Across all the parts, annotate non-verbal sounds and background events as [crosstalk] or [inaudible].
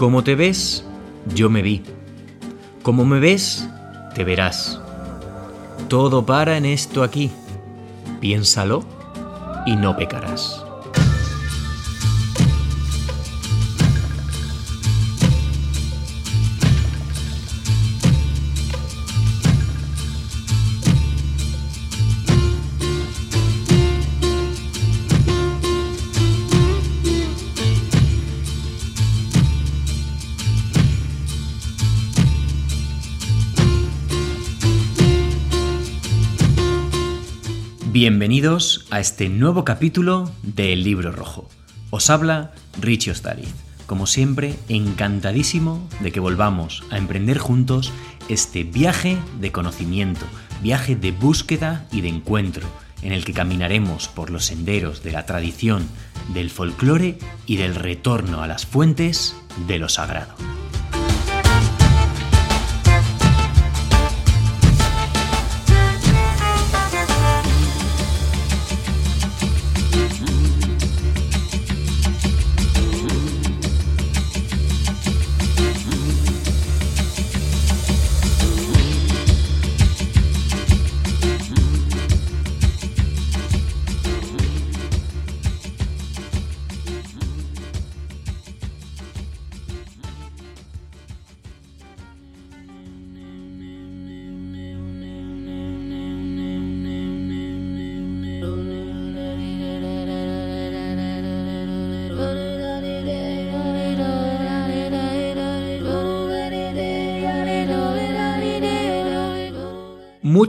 Como te ves, yo me vi. Como me ves, te verás. Todo para en esto aquí. Piénsalo y no pecarás. Bienvenidos a este nuevo capítulo de El Libro Rojo. Os habla Richie Ostariz. Como siempre, encantadísimo de que volvamos a emprender juntos este viaje de conocimiento, viaje de búsqueda y de encuentro, en el que caminaremos por los senderos de la tradición, del folclore y del retorno a las fuentes de lo sagrado.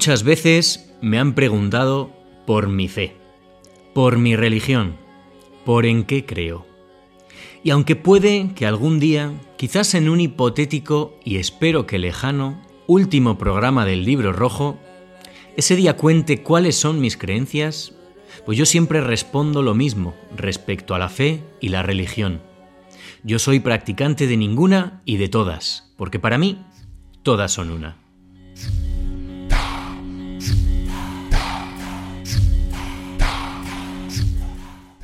Muchas veces me han preguntado por mi fe, por mi religión, por en qué creo. Y aunque puede que algún día, quizás en un hipotético y espero que lejano, último programa del libro rojo, ese día cuente cuáles son mis creencias, pues yo siempre respondo lo mismo respecto a la fe y la religión. Yo soy practicante de ninguna y de todas, porque para mí todas son una.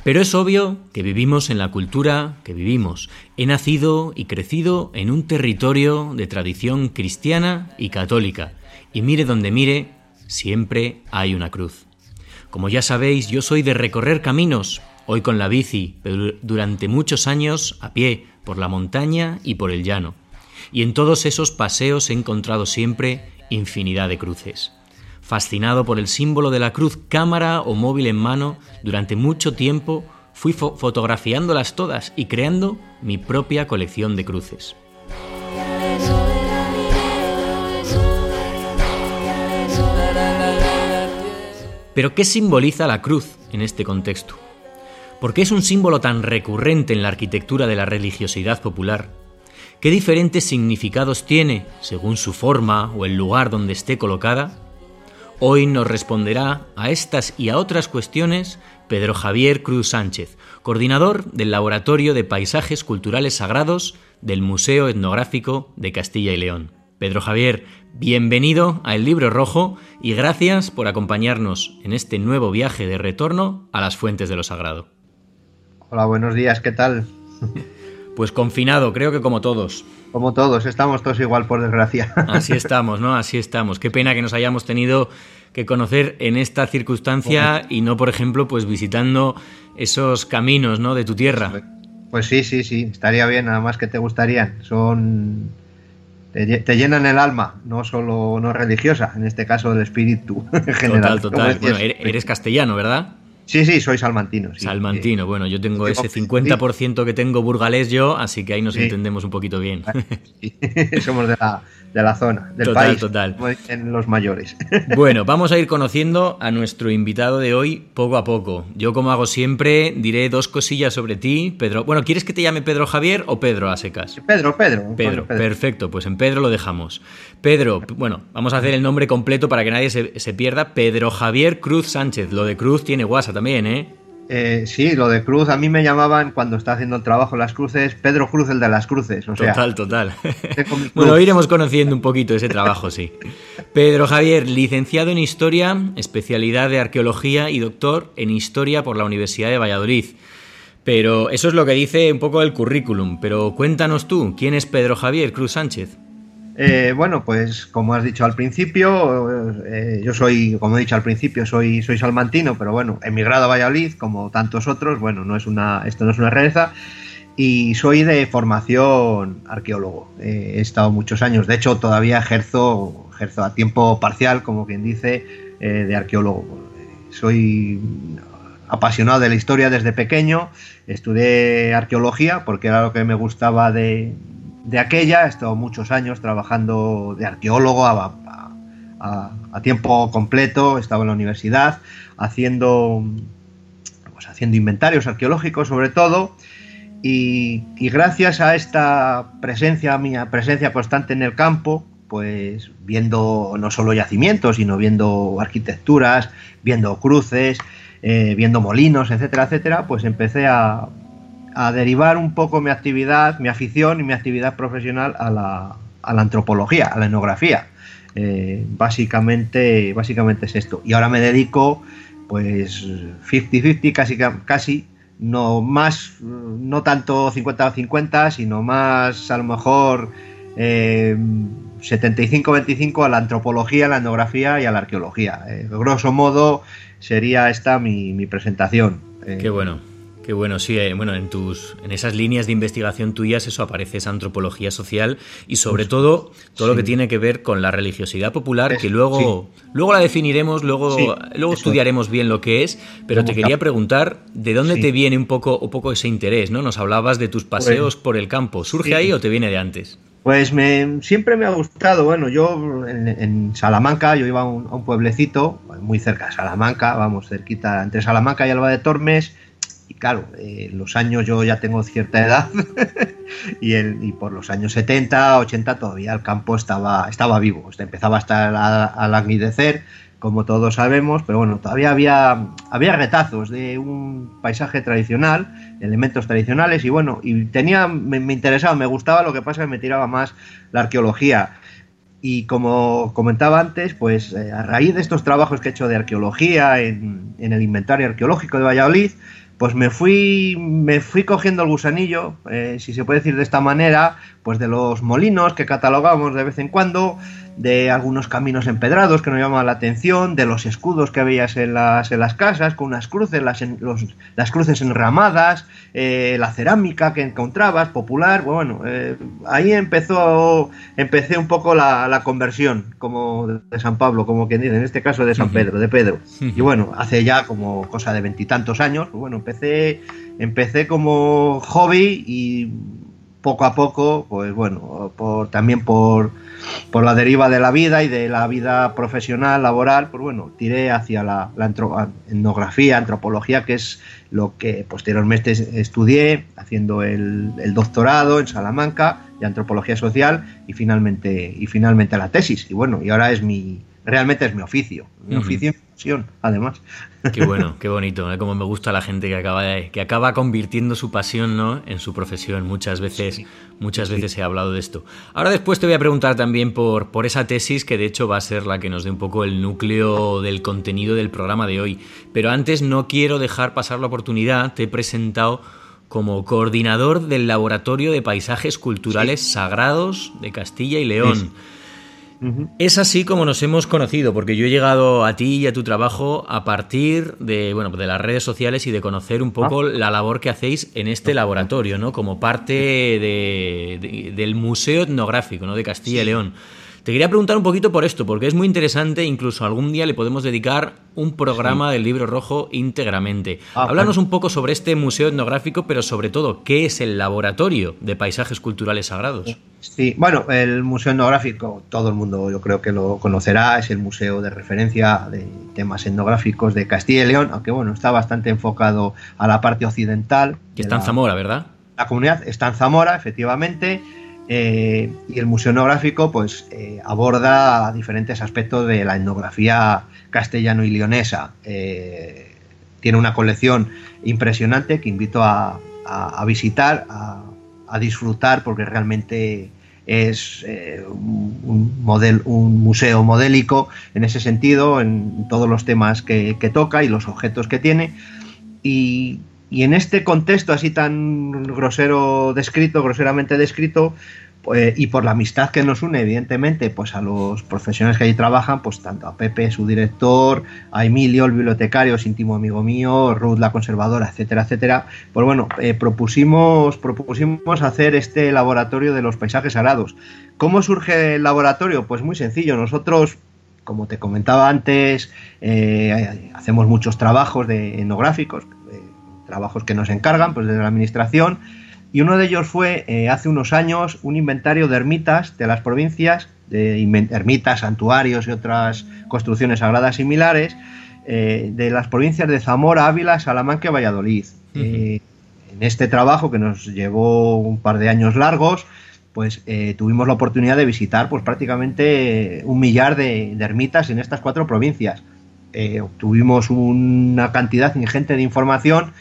Pero es obvio que vivimos en la cultura que vivimos. He nacido y crecido en un territorio de tradición cristiana y católica. Y mire donde mire, siempre hay una cruz. Como ya sabéis, yo soy de recorrer caminos, hoy con la bici, pero durante muchos años a pie, por la montaña y por el llano. Y en todos esos paseos he encontrado siempre infinidad de cruces fascinado por el símbolo de la cruz cámara o móvil en mano, durante mucho tiempo fui fotografiándolas todas y creando mi propia colección de cruces. Pero ¿qué simboliza la cruz en este contexto? ¿Por qué es un símbolo tan recurrente en la arquitectura de la religiosidad popular? ¿Qué diferentes significados tiene según su forma o el lugar donde esté colocada? Hoy nos responderá a estas y a otras cuestiones Pedro Javier Cruz Sánchez, coordinador del Laboratorio de Paisajes Culturales Sagrados del Museo Etnográfico de Castilla y León. Pedro Javier, bienvenido a El Libro Rojo y gracias por acompañarnos en este nuevo viaje de retorno a las fuentes de lo sagrado. Hola, buenos días, ¿qué tal? [laughs] Pues confinado, creo que como todos. Como todos, estamos todos igual, por desgracia. [laughs] Así estamos, ¿no? Así estamos. Qué pena que nos hayamos tenido que conocer en esta circunstancia y no, por ejemplo, pues visitando esos caminos, ¿no? De tu tierra. Pues sí, sí, sí, estaría bien, nada más que te gustarían. Son. Te, llenan el alma, no solo no religiosa, en este caso el espíritu [laughs] en general. Total, total. Bueno, eres castellano, ¿verdad? Sí, sí, soy salmantino. salmantino, bueno, yo tengo ese 50% que tengo burgalés yo, así que ahí nos entendemos un poquito bien. [laughs] Somos de la, de la zona, del total, país, total. en los mayores. [laughs] Bueno, vamos a ir conociendo a nuestro invitado de hoy poco a poco. Yo, como hago siempre, diré dos cosillas sobre ti, Pedro. Bueno, ¿quieres que te llame Pedro Javier o Pedro a secas? Pedro, Pedro. Pedro, perfecto, pues en Pedro lo dejamos. Pedro, bueno, vamos a hacer el nombre completo para que nadie se, se pierda. Pedro Javier Cruz Sánchez. Lo de Cruz tiene WhatsApp también, ¿eh? Eh, sí, lo de Cruz, a mí me llamaban cuando estaba haciendo el trabajo las cruces, Pedro Cruz, el de las cruces. total, total. [laughs] bueno, iremos conociendo un poquito ese trabajo, sí. Pedro Javier, licenciado en Historia, especialidad de Arqueología y doctor en Historia por la Universidad de Valladolid. Pero eso es lo que dice un poco el currículum. Pero cuéntanos tú, ¿quién es Pedro Javier Cruz Sánchez? Eh, bueno, pues como has dicho al principio, eh, yo soy, como he dicho al principio, soy, soy salmantino, pero bueno, emigrado a Valladolid, como tantos otros, bueno, no es una, esto no es una rareza, y soy de formación arqueólogo. Eh, he estado muchos años, de hecho todavía ejerzo, ejerzo a tiempo parcial, como quien dice, de arqueólogo. Soy apasionado de la historia desde pequeño, estudié arqueología porque era lo que me gustaba de, aquella, he estado muchos años trabajando de arqueólogo a, tiempo completo, estaba en la universidad haciendo, pues, haciendo inventarios arqueológicos sobre todo, y, gracias a esta presencia, mi presencia constante en el campo, pues viendo no solo yacimientos, sino viendo arquitecturas, viendo cruces, eh, viendo molinos, etcétera, etcétera, pues empecé a, derivar un poco mi actividad, mi afición y mi actividad profesional a la, antropología, a la etnografía. Eh, básicamente, básicamente es esto. Y ahora me dedico, pues, 50-50, casi, casi, no más, no tanto 50-50, sino más, a lo mejor, 75-25 eh, a la antropología, a la etnografía y a la arqueología. grosso modo, sería esta mi, presentación. Eh, qué bueno. Qué bueno, sí, eh, bueno, en tus, en esas líneas de investigación tuyas eso aparece esa antropología social y sobre pues, todo todo lo que tiene que ver con la religiosidad popular, que luego, luego la definiremos, luego, luego estudiaremos bien lo que es, pero te quería preguntar de dónde te viene un poco, un poco ese interés, ¿no? Nos hablabas de tus paseos por el campo, ¿surge ahí o te viene de antes? Pues me, siempre me ha gustado, bueno, yo en, Salamanca, yo iba a un, pueblecito muy cerca de Salamanca, vamos, cerquita, entre Salamanca y Alba de Tormes, claro, eh, los años yo ya tengo cierta edad, [laughs] y, el, y por los años 70, 80 todavía el campo estaba, estaba vivo, empezaba a estar al agnidecer, como todos sabemos, pero bueno, todavía había, había retazos de un paisaje tradicional, elementos tradicionales, y bueno, y tenía, me, interesaba, me gustaba, lo que pasa es que me tiraba más la arqueología. Y como comentaba antes, pues eh, a raíz de estos trabajos que he hecho de arqueología en, en el inventario arqueológico de Valladolid, pues me fui, me fui cogiendo el gusanillo, eh, si se puede decir de esta manera, pues de los molinos que catalogamos de vez en cuando, de algunos caminos empedrados que nos llamaban la atención, de los escudos que veías en las, en las casas, con unas cruces, las, las cruces enramadas, eh, la cerámica que encontrabas, popular, bueno, eh, ahí empezó, empecé un poco la, conversión, como de San Pablo, como quien dice, en este caso de San Pedro, de Pedro. Y bueno, hace ya como cosa de veintitantos años, pues bueno, empecé, empecé como hobby y poco a poco, pues bueno, por, también por, por la deriva de la vida y de la vida profesional, laboral, pues bueno, tiré hacia la, etnografía, antropología, que es lo que posteriormente estudié, haciendo el, el, doctorado en Salamanca de antropología social y finalmente, y finalmente la tesis. Y bueno, y ahora es mi, realmente es mi oficio, mi oficio además. Qué bueno, [laughs] qué bonito, ¿eh? como me gusta la gente que acaba, que acaba convirtiendo su pasión ¿no? en su profesión. Muchas veces, muchas veces he hablado de esto. Ahora después te voy a preguntar también por, por esa tesis que de hecho va a ser la que nos dé un poco el núcleo del contenido del programa de hoy. Pero antes no quiero dejar pasar la oportunidad, te he presentado como coordinador del Laboratorio de Paisajes Culturales Sagrados de Castilla y León. Es así como nos hemos conocido, porque yo he llegado a ti y a tu trabajo a partir de, bueno, de las redes sociales y de conocer un poco ah. la labor que hacéis en este laboratorio, ¿no? Como parte del Museo Etnográfico ¿no? de Castilla y León. Te quería preguntar un poquito por esto, porque es muy interesante, incluso algún día le podemos dedicar un programa del libro rojo íntegramente. Ah, Háblanos un poco sobre este museo etnográfico, pero sobre todo, ¿qué es el laboratorio de paisajes culturales sagrados? Sí, bueno, el museo etnográfico, todo el mundo yo creo que lo conocerá, es el museo de referencia de temas etnográficos de Castilla y León, aunque bueno, está bastante enfocado a la parte occidental. Que está en Zamora, ¿verdad? La comunidad está en Zamora, efectivamente. Eh, y el Museo Etnográfico pues, eh, aborda diferentes aspectos de la etnografía castellano y leonesa. Eh, tiene una colección impresionante que invito a, visitar, a, disfrutar, porque realmente es un, museo modélico en ese sentido, en todos los temas que, que toca y los objetos que tiene. Y, y en este contexto así tan grosero descrito, groseramente descrito, pues, y por la amistad que nos une, evidentemente, pues a los profesionales que allí trabajan, pues tanto a Pepe, su director, a Emilio, el bibliotecario, es íntimo amigo mío, Ruth, la conservadora, etcétera, etcétera. Pues bueno, eh, propusimos, propusimos hacer este laboratorio de los paisajes sagrados. ¿Cómo surge el laboratorio? Pues muy sencillo. Nosotros como te comentaba antes, eh, hacemos muchos trabajos de etnográficos, trabajos que nos encargan pues, desde la administración, y uno de ellos fue eh, hace unos años un inventario de ermitas de las provincias, de ermitas, santuarios y otras construcciones sagradas similares, de las provincias de Zamora, Ávila, Salamanca y Valladolid. en este trabajo que nos llevó un par de años largos, pues eh, tuvimos la oportunidad de visitar pues prácticamente un millar de, ermitas en estas cuatro provincias. Eh, obtuvimos una cantidad ingente de información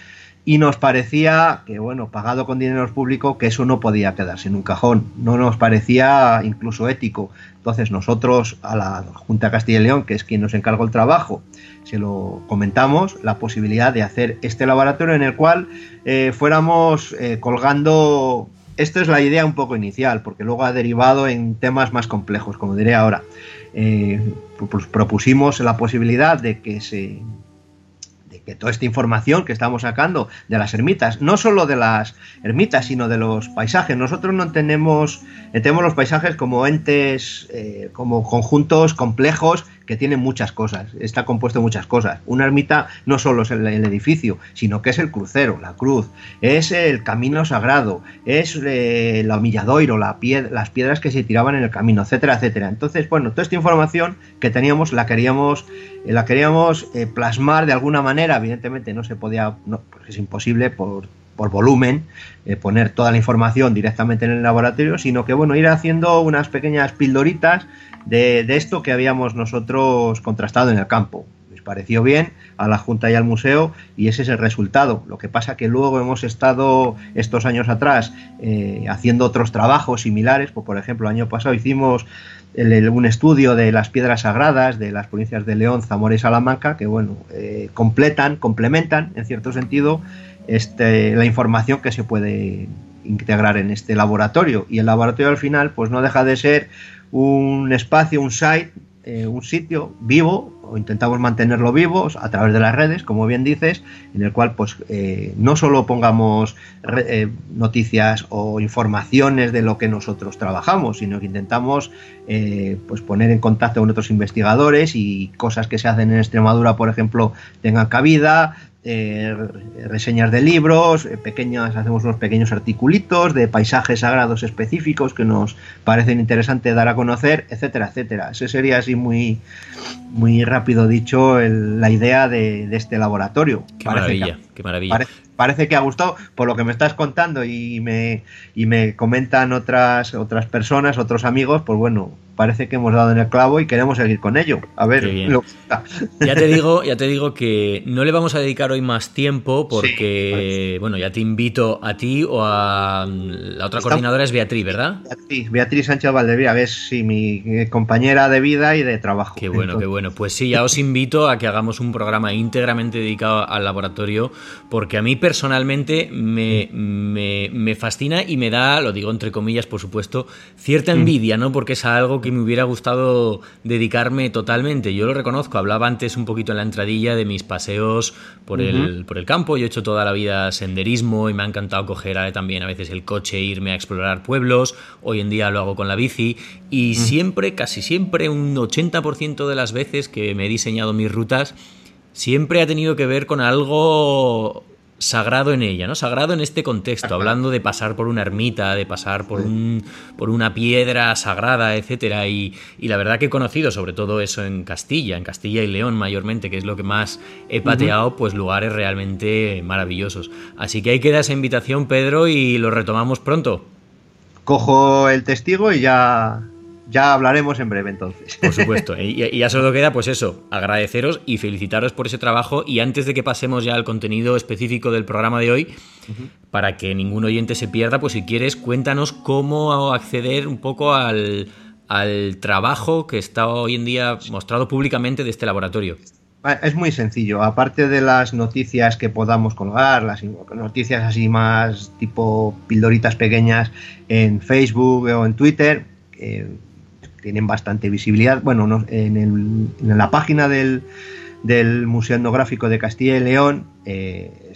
y nos parecía que, bueno, pagado con dinero público, que eso no podía quedarse en un cajón. No nos parecía incluso ético. Entonces nosotros a la Junta Castilla y León, que es quien nos encargó el trabajo, se lo comentamos, la posibilidad de hacer este laboratorio en el cual eh, fuéramos colgando esto es la idea un poco inicial, porque luego ha derivado en temas más complejos, como diré ahora. Eh, pues propusimos la posibilidad de que se que toda esta información que estamos sacando de las ermitas, no solo de las ermitas, sino de los paisajes. Nosotros no tenemos, entendemos los paisajes como entes, eh, como conjuntos complejos que tiene muchas cosas, está compuesto de muchas cosas. Una ermita no solo es el, edificio, sino que es el crucero, la cruz, es el camino sagrado, es eh, la humilladoiro, la las piedras que se tiraban en el camino, etcétera, etcétera. Entonces, bueno, toda esta información que teníamos la queríamos, eh, la queríamos eh, plasmar de alguna manera, evidentemente no se podía, no, pues es imposible por por volumen, poner toda la información directamente en el laboratorio, sino que bueno, ir haciendo unas pequeñas pildoritas de, esto que habíamos nosotros contrastado en el campo. Pareció bien a la Junta y al museo y ese es el resultado. Lo que pasa que luego hemos estado estos años atrás eh, haciendo otros trabajos similares, pues, por ejemplo, el año pasado hicimos un estudio de las piedras sagradas de las provincias de León, Zamora y Salamanca, que bueno, eh, completan, complementan en cierto sentido este, la información que se puede integrar en este laboratorio. Y el laboratorio al final, pues no deja de ser un espacio, un site, eh, un sitio vivo, o intentamos mantenerlo vivo a través de las redes, como bien dices, en el cual pues eh, no solo pongamos eh, noticias o informaciones de lo que nosotros trabajamos, sino que intentamos pues poner en contacto con otros investigadores y cosas que se hacen en Extremadura, por ejemplo, tengan cabida, eh, reseñas de libros, eh, pequeñas, hacemos unos pequeños articulitos de paisajes sagrados específicos que nos parecen interesantes dar a conocer, etcétera, etcétera. Ese sería así muy, muy rápido dicho la idea de, este laboratorio. Qué maravilla, qué maravilla parece que ha gustado por lo que me estás contando y me, y me comentan otras, otras personas, otros amigos, pues bueno, parece que hemos dado en el clavo y queremos seguir con ello. A ver, lo... ya te digo, [laughs] ya te digo que no le vamos a dedicar hoy más tiempo porque, bueno, ya te invito a ti o a la otra coordinadora es Beatriz, ¿verdad? Beatriz, Beatriz Sánchez Valdevía, que es mi compañera de vida y de trabajo. Qué bueno, qué bueno. Pues sí, ya os [laughs] invito a que hagamos un programa íntegramente dedicado al laboratorio porque a mí personalmente me, me, fascina y me da, lo digo entre comillas, por supuesto, cierta mm. envidia, ¿no? Porque es algo que me hubiera gustado dedicarme totalmente. Yo lo reconozco, hablaba antes un poquito en la entradilla de mis paseos por, el, por el campo. Yo he hecho toda la vida senderismo y me ha encantado coger también a veces el coche e irme a explorar pueblos. Hoy en día lo hago con la bici y siempre, casi siempre, un 80% de las veces que me he diseñado mis rutas, siempre ha tenido que ver con algo sagrado en ella, ¿no? Sagrado en este contexto, hablando de pasar por una ermita, de pasar por, un, por una piedra sagrada, etcétera. Y, la verdad que he conocido sobre todo eso en Castilla, en Castilla y León mayormente, que es lo que más he pateado, pues lugares realmente maravillosos. Así que ahí queda esa invitación, Pedro, y lo retomamos pronto. Cojo el testigo y ya ya hablaremos en breve entonces. Por supuesto. [laughs] Y, ya solo queda, pues eso, agradeceros y felicitaros por ese trabajo. Y antes de que pasemos ya al contenido específico del programa de hoy, para que ningún oyente se pierda, pues si quieres, cuéntanos cómo acceder un poco al, al trabajo que está hoy en día mostrado públicamente de este laboratorio. Ah, es muy sencillo. Aparte de las noticias que podamos colgar, las noticias así más tipo pildoritas pequeñas en Facebook o en Twitter, que tienen bastante visibilidad. Bueno, en, la página del, Museo Etnográfico de Castilla y León, eh,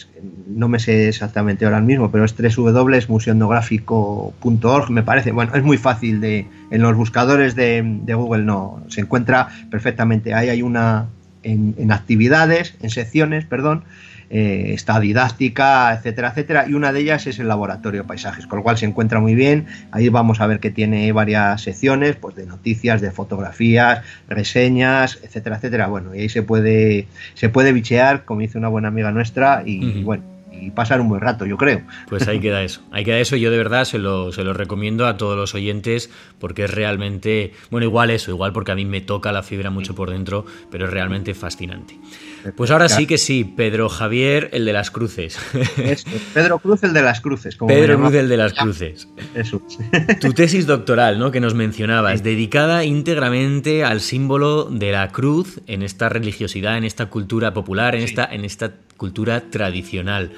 no me sé exactamente ahora mismo, pero es www.museoetnográfico.org, me parece. Bueno, es muy fácil de. En los buscadores de, de Google no se encuentra perfectamente. Ahí hay una en, actividades, en secciones, perdón, eh, está didáctica, etcétera, etcétera, y una de ellas es el laboratorio de paisajes, con lo cual se encuentra muy bien. Ahí vamos a ver que tiene varias secciones, pues de noticias, de fotografías, reseñas, etcétera, etcétera. Bueno, y ahí se puede, se puede bichear, como dice una buena amiga nuestra, y bueno y pasar un buen rato, yo creo. Pues ahí queda eso. Ahí queda eso. Yo de verdad se lo, se lo recomiendo a todos los oyentes porque es realmente, bueno, igual eso, igual porque a mí me toca la fibra mucho por dentro, pero es realmente fascinante. Pues ahora sí que sí, Pedro Javier, el de las cruces. Pedro Cruz, el de las cruces. Pedro Cruz, el de las cruces. Eso. Tu tesis doctoral, ¿no? Que nos mencionabas, dedicada íntegramente al símbolo de la cruz en esta religiosidad, en esta cultura popular, en, esta, en esta cultura tradicional.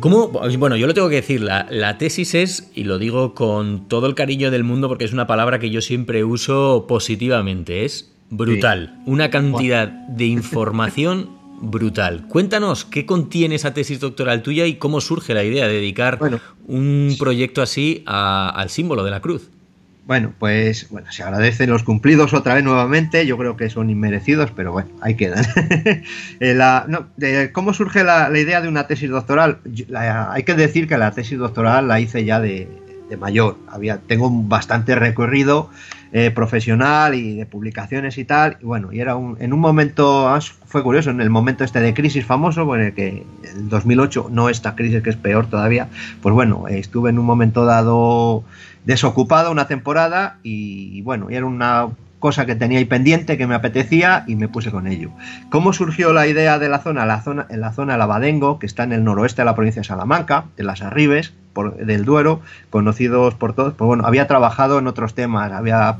¿Cómo? Bueno, yo lo tengo que decir, la, la, tesis es, y lo digo con todo el cariño del mundo porque es una palabra que yo siempre uso positivamente, es brutal. Una cantidad de información [laughs] brutal. Cuéntanos qué contiene esa tesis doctoral tuya y cómo surge la idea de dedicar un proyecto así al símbolo de la cruz. Bueno, pues bueno, se agradecen los cumplidos otra vez nuevamente. Yo creo que son inmerecidos, pero bueno, ahí quedan. [laughs] Eh, ¿Cómo surge la, idea de una tesis doctoral? hay que decir que la tesis doctoral la hice ya de, de mayor. Había, tengo bastante recorrido eh, profesional y de publicaciones y tal. Y bueno, y era un, en un momento, fue curioso, en el momento este de crisis famoso, en el que el 2008, no esta crisis que es peor todavía, pues bueno, estuve en un momento dado desocupado una temporada y, bueno, y era una cosa que tenía ahí pendiente, que me apetecía y me puse con ello. ¿Cómo surgió la idea de la zona? La zona en la zona de Lavadengo, que está en el noroeste de la provincia de Salamanca, en las Arribes, del Duero, conocidos por todos. Pues bueno, había trabajado en otros temas, había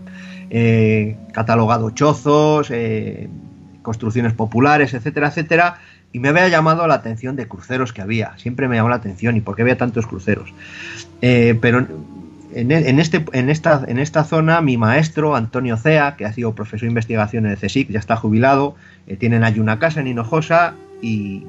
eh, catalogado chozos, eh, construcciones populares, etcétera, etcétera, y me había llamado la atención de cruceros que había. Siempre me llamó la atención y por qué había tantos cruceros. Eh, pero en, este, en, esta, en esta zona, mi maestro, Antonio Cea, que ha sido profesor de investigación en el CSIC, ya está jubilado, tienen allí una casa en Hinojosa y,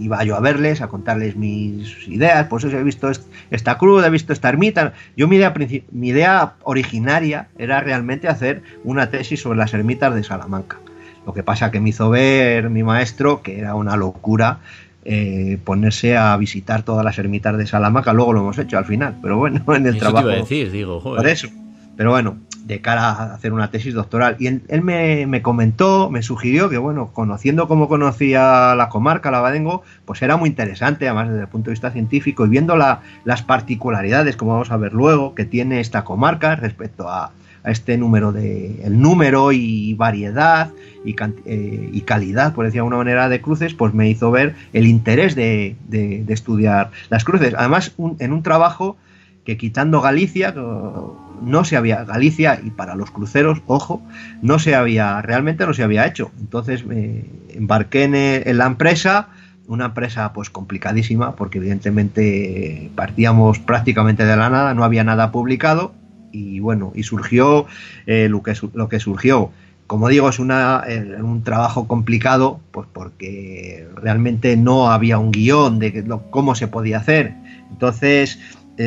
iba yo a verles, a contarles mis ideas, pues eso he visto esta cruz, he visto esta ermita. Yo mi idea, mi idea originaria era realmente hacer una tesis sobre las ermitas de Salamanca. Lo que pasa que me hizo ver mi maestro que era una locura eh, ponerse a visitar todas las ermitas de Salamanca. Luego lo hemos hecho al final, pero bueno, [laughs] en el trabajo. Te iba a decir, digo, joder. Por eso. Pero bueno, de cara a hacer una tesis doctoral. Y él, me, comentó, me sugirió que, bueno, conociendo cómo conocía la comarca, la Badengo, pues era muy interesante, además desde el punto de vista científico, y viendo las particularidades, como vamos a ver luego, que tiene esta comarca respecto a, este número de el número y variedad y, eh, y, calidad, por decir de alguna manera, de cruces, pues me hizo ver el interés de, de, estudiar las cruces. Además, en un trabajo que quitando Galicia, no se había, Galicia y para los cruceros, ojo, no se había, realmente no se había hecho. Entonces me embarqué en, la empresa, una empresa pues complicadísima, porque evidentemente partíamos prácticamente de la nada, no había nada publicado, y bueno, y surgió eh, lo, que, lo que surgió. Como digo, es una, eh, un trabajo complicado, pues porque realmente no había un guion de cómo se podía hacer. Entonces,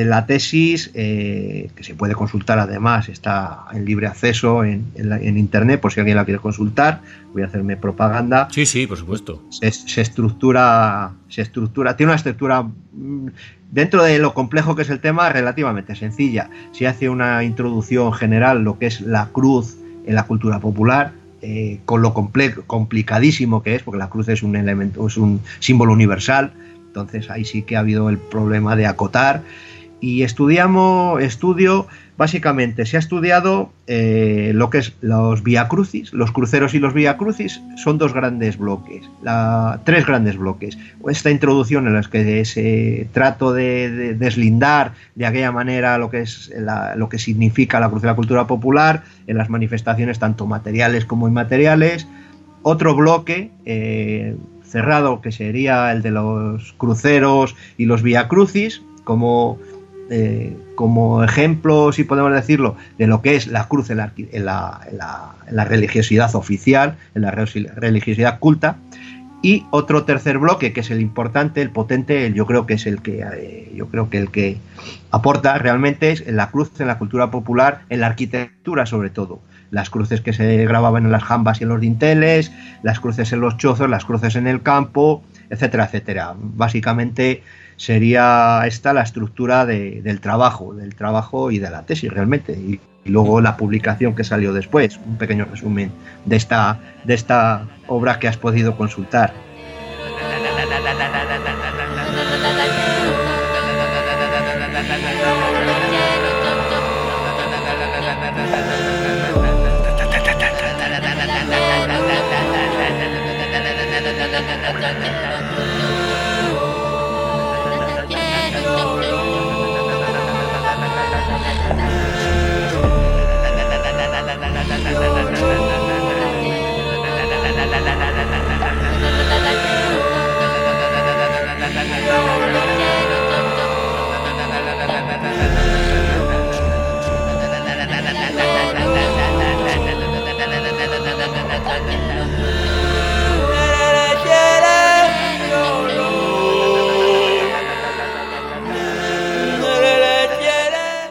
la tesis, eh, que se puede consultar además, está en libre acceso en, internet, por si alguien la quiere consultar. Voy a hacerme propaganda. Sí, sí, por supuesto. Se, estructura, se estructura, tiene una estructura mm, dentro de lo complejo que es el tema, relativamente sencilla. Se hace una introducción general, lo que es la cruz en la cultura popular, eh, con lo complicadísimo que es, porque la cruz es un elemento, es un símbolo universal. Entonces ahí sí que ha habido el problema de acotar y estudiamos, estudio, básicamente se ha estudiado eh, lo que es los crucis, los cruceros y los crucis son dos grandes bloques, tres grandes bloques. Esta introducción en la que se trato de, deslindar de aquella manera lo que es lo que significa la cruz de la cultura popular en las manifestaciones tanto materiales como inmateriales otro bloque eh, cerrado que sería el de los cruceros y los viacrucis, como, eh, como ejemplo, si podemos decirlo, de lo que es la cruz en la, religiosidad oficial, en la religiosidad culta. Y otro tercer bloque, que es el importante, el potente, yo creo que es el que eh, yo creo que el que aporta realmente es la cruz en la cultura popular, en la arquitectura sobre todo las cruces que se grababan en las jambas y en los dinteles, las cruces en los chozos, las cruces en el campo, etcétera, etcétera. Básicamente sería esta la estructura del trabajo, del trabajo y de la tesis realmente. Y, luego la publicación que salió después, un pequeño resumen de esta, de esta obra que has podido consultar.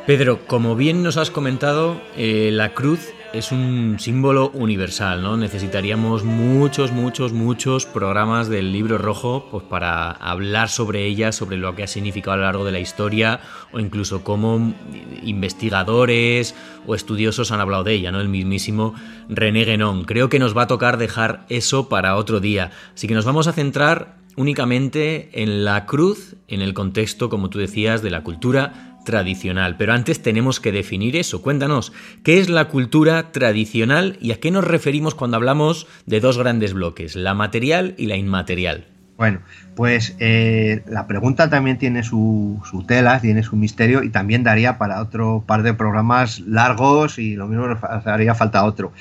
Pedro, como bien nos has comentado, eh, la cruz es un símbolo universal, ¿no? Necesitaríamos muchos, muchos, muchos programas del libro rojo pues, para hablar sobre ella, sobre lo que ha significado a lo largo de la historia, o incluso cómo investigadores o estudiosos han hablado de ella, ¿no? El mismísimo René Guénon. Creo que nos va a tocar dejar eso para otro día. Así que nos vamos a centrar únicamente en la cruz, en el contexto, como tú decías, de la cultura tradicional. Pero antes tenemos que definir eso. Cuéntanos, ¿qué es la cultura tradicional y a qué nos referimos cuando hablamos de dos grandes bloques, la material y la inmaterial? Bueno, pues eh, la pregunta también tiene su, tela, tiene su misterio y también daría para otro par de programas largos y lo mismo haría falta otro.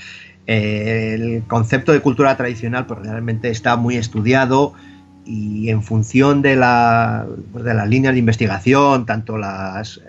Eh, el concepto de cultura tradicional pues realmente está muy estudiado, y en función de, la, pues de las líneas de investigación, tanto las,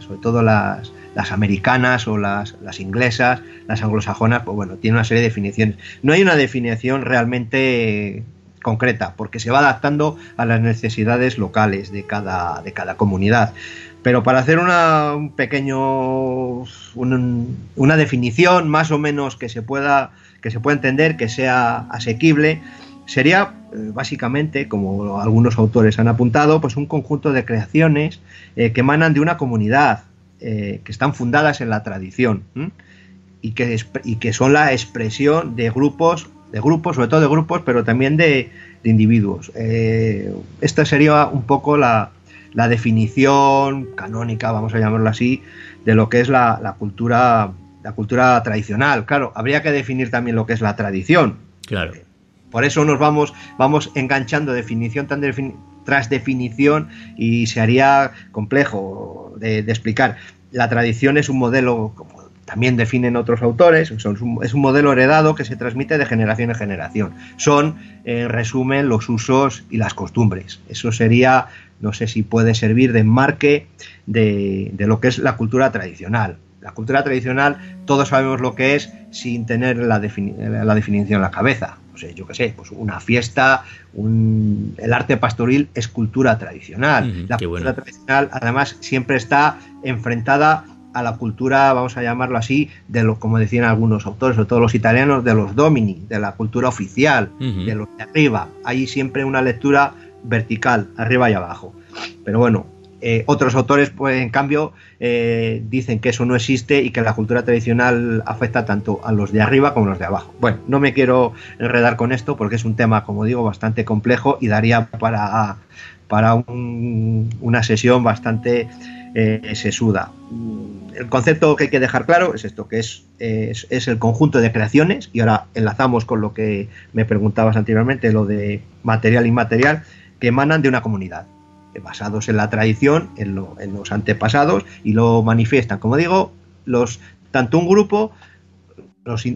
sobre todo las, las americanas o las, inglesas, las anglosajonas, pues bueno, tiene una serie de definiciones. No hay una definición realmente concreta, porque se va adaptando a las necesidades locales de cada, de cada comunidad. Pero para hacer una, un pequeño, una definición más o menos que se pueda, que se pueda entender, que sea asequible, Sería eh, básicamente, como algunos autores han apuntado, pues un conjunto de creaciones eh, que emanan de una comunidad, eh, que están fundadas en la tradición y que, y, que, son la expresión de grupos, de grupos, sobre todo de grupos, pero también de, individuos. esta sería un poco la, definición canónica, vamos a llamarlo así, de lo que es la, cultura la cultura tradicional. Claro, habría que definir también lo que es la tradición. Claro. Por eso nos vamos, vamos enganchando definición tras definición y se haría complejo de, explicar. La tradición es un modelo, como también definen otros autores, es un, modelo heredado que se transmite de generación en generación. Son, en resumen, los usos y las costumbres. Eso sería, no sé si puede servir de enmarque de lo que es la cultura tradicional. La cultura tradicional, todos sabemos lo que es sin tener la, la definición en la cabeza yo qué sé, pues una fiesta, el arte pastoril es cultura tradicional. la cultura tradicional, además, siempre está enfrentada a la cultura, vamos a llamarlo así, de lo, como decían algunos autores, sobre todo los italianos, de los domini, de la cultura oficial, de los de arriba. Hay siempre una lectura vertical, arriba y abajo. Pero bueno, eh, otros autores, pues, en cambio, eh, dicen que eso no existe y que la cultura tradicional afecta tanto a los de arriba como a los de abajo. Bueno, no me quiero enredar con esto porque es un tema, como digo, bastante complejo y daría para, para una sesión bastante eh, sesuda. El concepto que hay que dejar claro es esto, que es, es, es el conjunto de creaciones, y ahora enlazamos con lo que me preguntabas anteriormente, lo de material e inmaterial, que emanan de una comunidad basados en la tradición, en, los antepasados, y lo manifiestan, como digo, los, tanto un grupo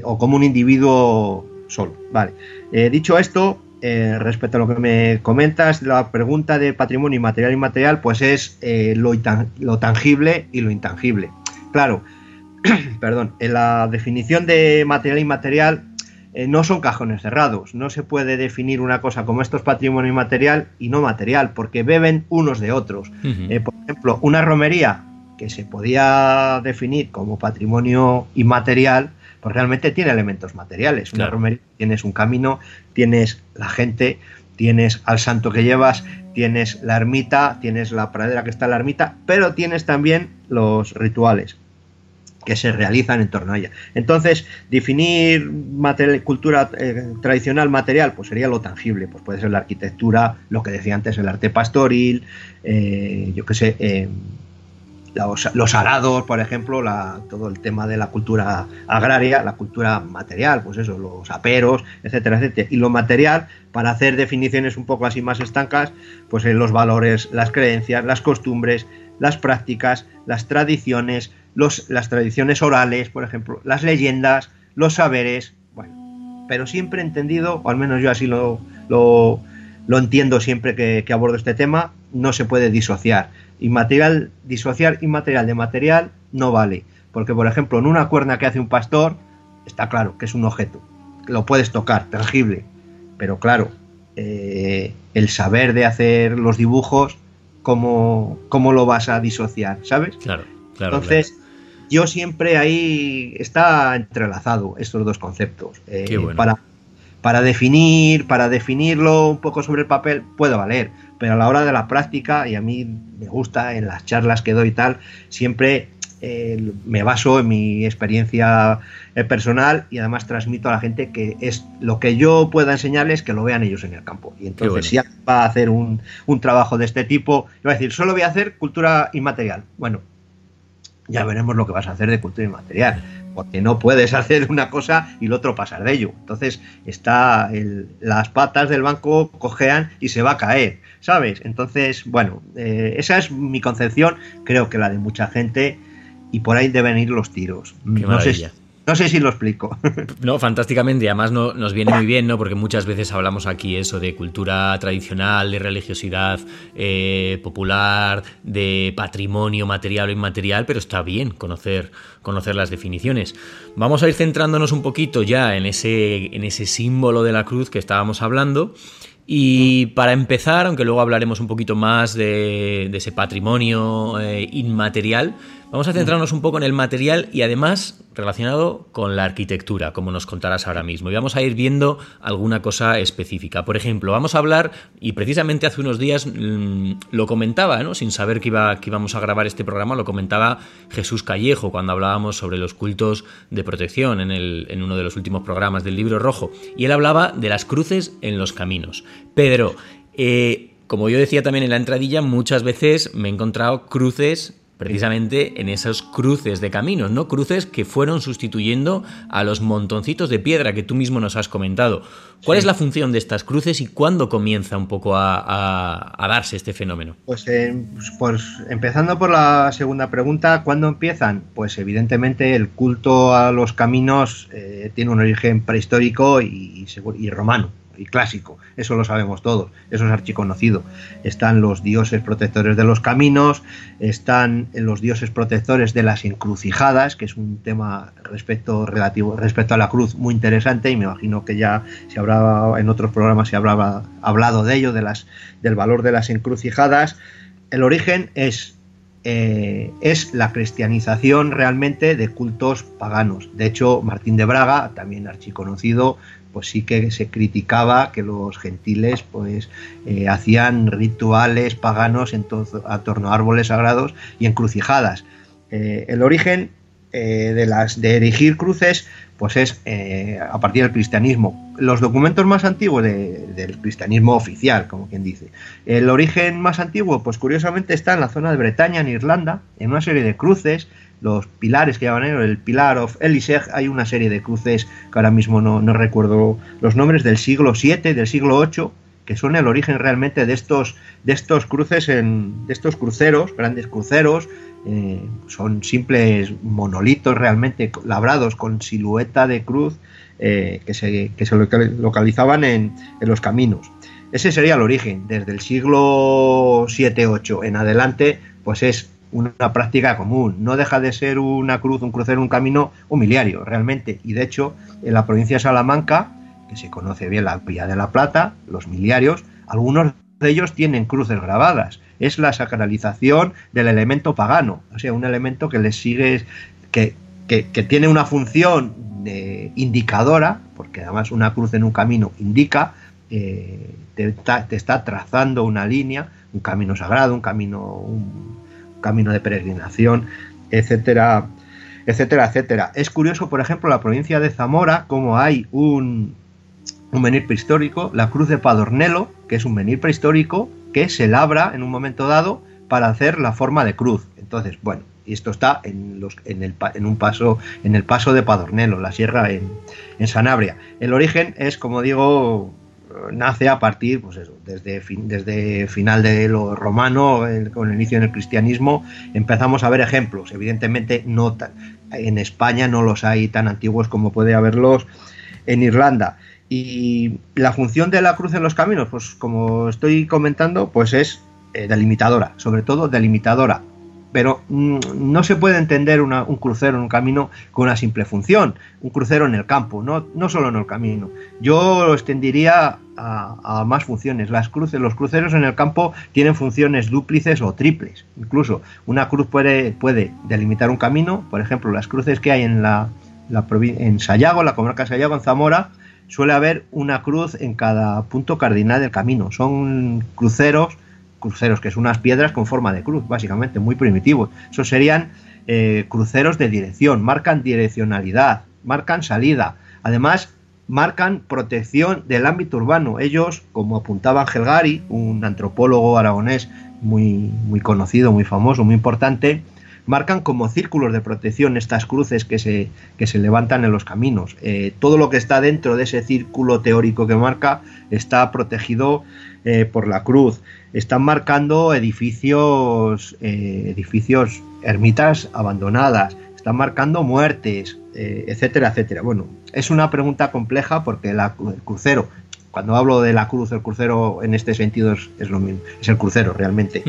o como un individuo solo. Vale. Eh, dicho esto, eh, respecto a lo que me comentas, la pregunta de patrimonio material y inmaterial, pues es eh, lo, lo, tangible y lo intangible. Claro, [clears throat] perdón, en la definición de material inmaterial eh, no son cajones cerrados. No se puede definir una cosa como esto es patrimonio inmaterial y no material, porque beben unos de otros. por ejemplo, una romería que se podía definir como patrimonio inmaterial, pues realmente tiene elementos materiales. Una romería tienes un camino, tienes la gente, tienes al santo que llevas, tienes la ermita, tienes la pradera que está en la ermita, pero tienes también los rituales que se realizan en torno a ella. Entonces, definir cultura eh, tradicional material, pues sería lo tangible, pues puede ser la arquitectura, lo que decía antes, el arte pastoril, eh, yo qué sé, eh, los, arados, por ejemplo, todo el tema de la cultura agraria, la cultura material, pues eso, los aperos, etcétera, etcétera. Y lo material, para hacer definiciones un poco así más estancas, pues en los valores, las creencias, las costumbres, las prácticas, las tradiciones, los, las tradiciones orales, por ejemplo, las leyendas, los saberes, bueno, pero siempre entendido, o al menos yo así lo, lo, entiendo siempre que, que abordo este tema, no se puede disociar Inmaterial, disociar inmaterial de material no vale. Porque, por ejemplo, en una cuerna que hace un pastor, está claro que es un objeto. Lo puedes tocar, tangible. Pero claro, eh, el saber de hacer los dibujos, ¿cómo, ¿cómo, lo vas a disociar? ¿Sabes? Claro, claro. Entonces, yo siempre ahí está entrelazado estos dos conceptos. Eh, para, para definir, para definirlo un poco sobre el papel, puede valer pero a la hora de la práctica, y a mí me gusta en las charlas que doy y tal, siempre eh, me baso en mi experiencia eh, personal y además transmito a la gente que es lo que yo pueda enseñarles que lo vean ellos en el campo. Y entonces, si va a hacer un, un trabajo de este tipo, va a decir, solo voy a hacer cultura inmaterial. Bueno, ya veremos lo que vas a hacer de cultura inmaterial porque no puedes hacer una cosa y el otro pasar de ello. Entonces está las patas del banco cojean y se va a caer, ¿sabes? Entonces, bueno, eh, esa es mi concepción, creo que la de mucha gente y por ahí deben ir los tiros. no sé, no sé si lo explico. [laughs] No, fantásticamente. Además no, nos viene muy bien, ¿no? Porque muchas veces hablamos aquí eso de cultura tradicional, de religiosidad eh, popular, de patrimonio material o inmaterial, pero está bien conocer, conocer las definiciones. Vamos a ir centrándonos un poquito ya en ese, en ese símbolo de la cruz que estábamos hablando. Y para empezar, aunque luego hablaremos un poquito más de, ese patrimonio eh, inmaterial, Vamos a centrarnos un poco en el material y además relacionado con la arquitectura, como nos contarás ahora mismo. Y vamos a ir viendo alguna cosa específica. Por ejemplo, vamos a hablar, y precisamente hace unos días mm, lo comentaba, ¿no? sin saber que, iba, que íbamos a grabar este programa, lo comentaba Jesús Callejo cuando hablábamos sobre los cultos de protección en, el, en uno de los últimos programas del libro rojo. Y él hablaba de las cruces en los caminos. Pedro, eh, como yo decía también en la entradilla, muchas veces me he encontrado cruces precisamente en esos cruces de caminos, ¿no? Cruces que fueron sustituyendo a los montoncitos de piedra que tú mismo nos has comentado. ¿Cuál es la función de estas cruces y cuándo comienza un poco a, darse este fenómeno? Pues, eh, pues, empezando por la segunda pregunta, ¿cuándo empiezan? Pues evidentemente el culto a los caminos eh, tiene un origen prehistórico y romano y clásico, eso lo sabemos todos, eso es archiconocido. Están los dioses protectores de los caminos, están los dioses protectores de las encrucijadas, que es un tema respecto relativo respecto a la cruz muy interesante y me imagino que ya se habrá en otros programas se habrá hablado de ello, de las, del valor de las encrucijadas. El origen es eh, es la cristianización realmente de cultos paganos. De hecho, Martín de Braga, también archiconocido, pues sí que se criticaba que los gentiles pues eh, hacían rituales paganos en torno a árboles sagrados y encrucijadas. Eh, el origen de las de erigir cruces pues es a partir del cristianismo. Los documentos más antiguos del cristianismo oficial, como quien dice. El origen más antiguo, pues curiosamente está en la zona de Bretaña, en Irlanda, en una serie de cruces los pilares que llaman el pilar of Eliseg, hay una serie de cruces que ahora mismo no, recuerdo los nombres del siglo VII, del siglo VIII, que son el origen realmente de estos, de estos cruces, en, de estos cruceros, grandes cruceros, eh, son simples monolitos realmente labrados con silueta de cruz eh, que, se, localizaban en, los caminos. Ese sería el origen. Desde el siglo 7-8 en adelante, pues es una práctica común. No deja de ser una cruz, un crucero, un camino humiliario, realmente. Y de hecho, en la provincia de Salamanca, que se conoce bien la Vía de la Plata, los miliarios, algunos de ellos tienen cruces grabadas. Es la sacralización del elemento pagano, o sea, un elemento que les sigue, que, tiene una función eh, indicadora, porque además una cruz en un camino indica, eh, te, está, trazando una línea, un camino sagrado, un camino, un camino de peregrinación, etcétera, etcétera, etcétera. Es curioso, por ejemplo, la provincia de Zamora, como hay un, un menir prehistórico, la cruz de Padornelo, que es un menir prehistórico que se labra en un momento dado para hacer la forma de cruz. Entonces, bueno, y esto está en, los, en, el, en, un paso, en el paso de Padornelo, la sierra en, en, Sanabria. El origen es, como digo, nace a partir, pues eso, desde, fin, desde final de lo romano, con el inicio del cristianismo, empezamos a ver ejemplos. Evidentemente, no en España no los hay tan antiguos como puede haberlos en Irlanda. Y la función de la cruz en los caminos, pues como estoy comentando, pues es eh, delimitadora, sobre todo delimitadora. Pero mm, no se puede entender un crucero en un camino con una simple función, un crucero en el campo, no, no solo en el camino. Yo lo extendería a, más funciones. Las cruces, los cruceros en el campo tienen funciones dúplices o triples. Incluso una cruz puede, puede delimitar un camino, por ejemplo, las cruces que hay en la, la en Sayago, la comarca de Sayago, en Zamora, suele haber una cruz en cada punto cardinal del camino. Son cruceros, cruceros que son unas piedras con forma de cruz, básicamente, muy primitivos. Esos serían eh, cruceros de dirección, marcan direccionalidad, marcan salida. Además, marcan protección del ámbito urbano. Ellos, como apuntaba Ángel Gari, un antropólogo aragonés muy, muy conocido, muy famoso, muy importante, marcan como círculos de protección estas cruces que se, que se levantan en los caminos. Eh, todo lo que está dentro de ese círculo teórico que marca está protegido eh, por la cruz. Están marcando edificios, eh, edificios, ermitas abandonadas, están marcando muertes, etcétera, etcétera. Bueno, es una pregunta compleja porque el crucero cuando hablo de la cruz, el crucero en este sentido es, lo mismo, es el crucero realmente.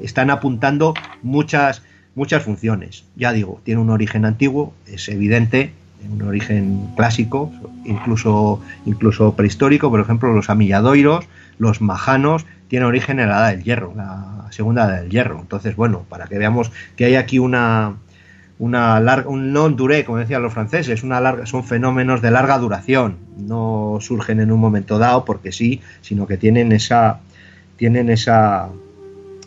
están apuntando muchas, muchas funciones. Ya digo, tiene un origen antiguo, es evidente, un origen clásico, incluso, incluso prehistórico, por ejemplo, los amilladoiros, los majanos, tienen origen en la edad del hierro, la segunda edad del hierro. Entonces, bueno, para que veamos que hay aquí una, una larga, un non duré, como decían los franceses, una larga, son fenómenos de larga duración, no surgen en un momento dado porque sí, sino que tienen esa, tienen esa,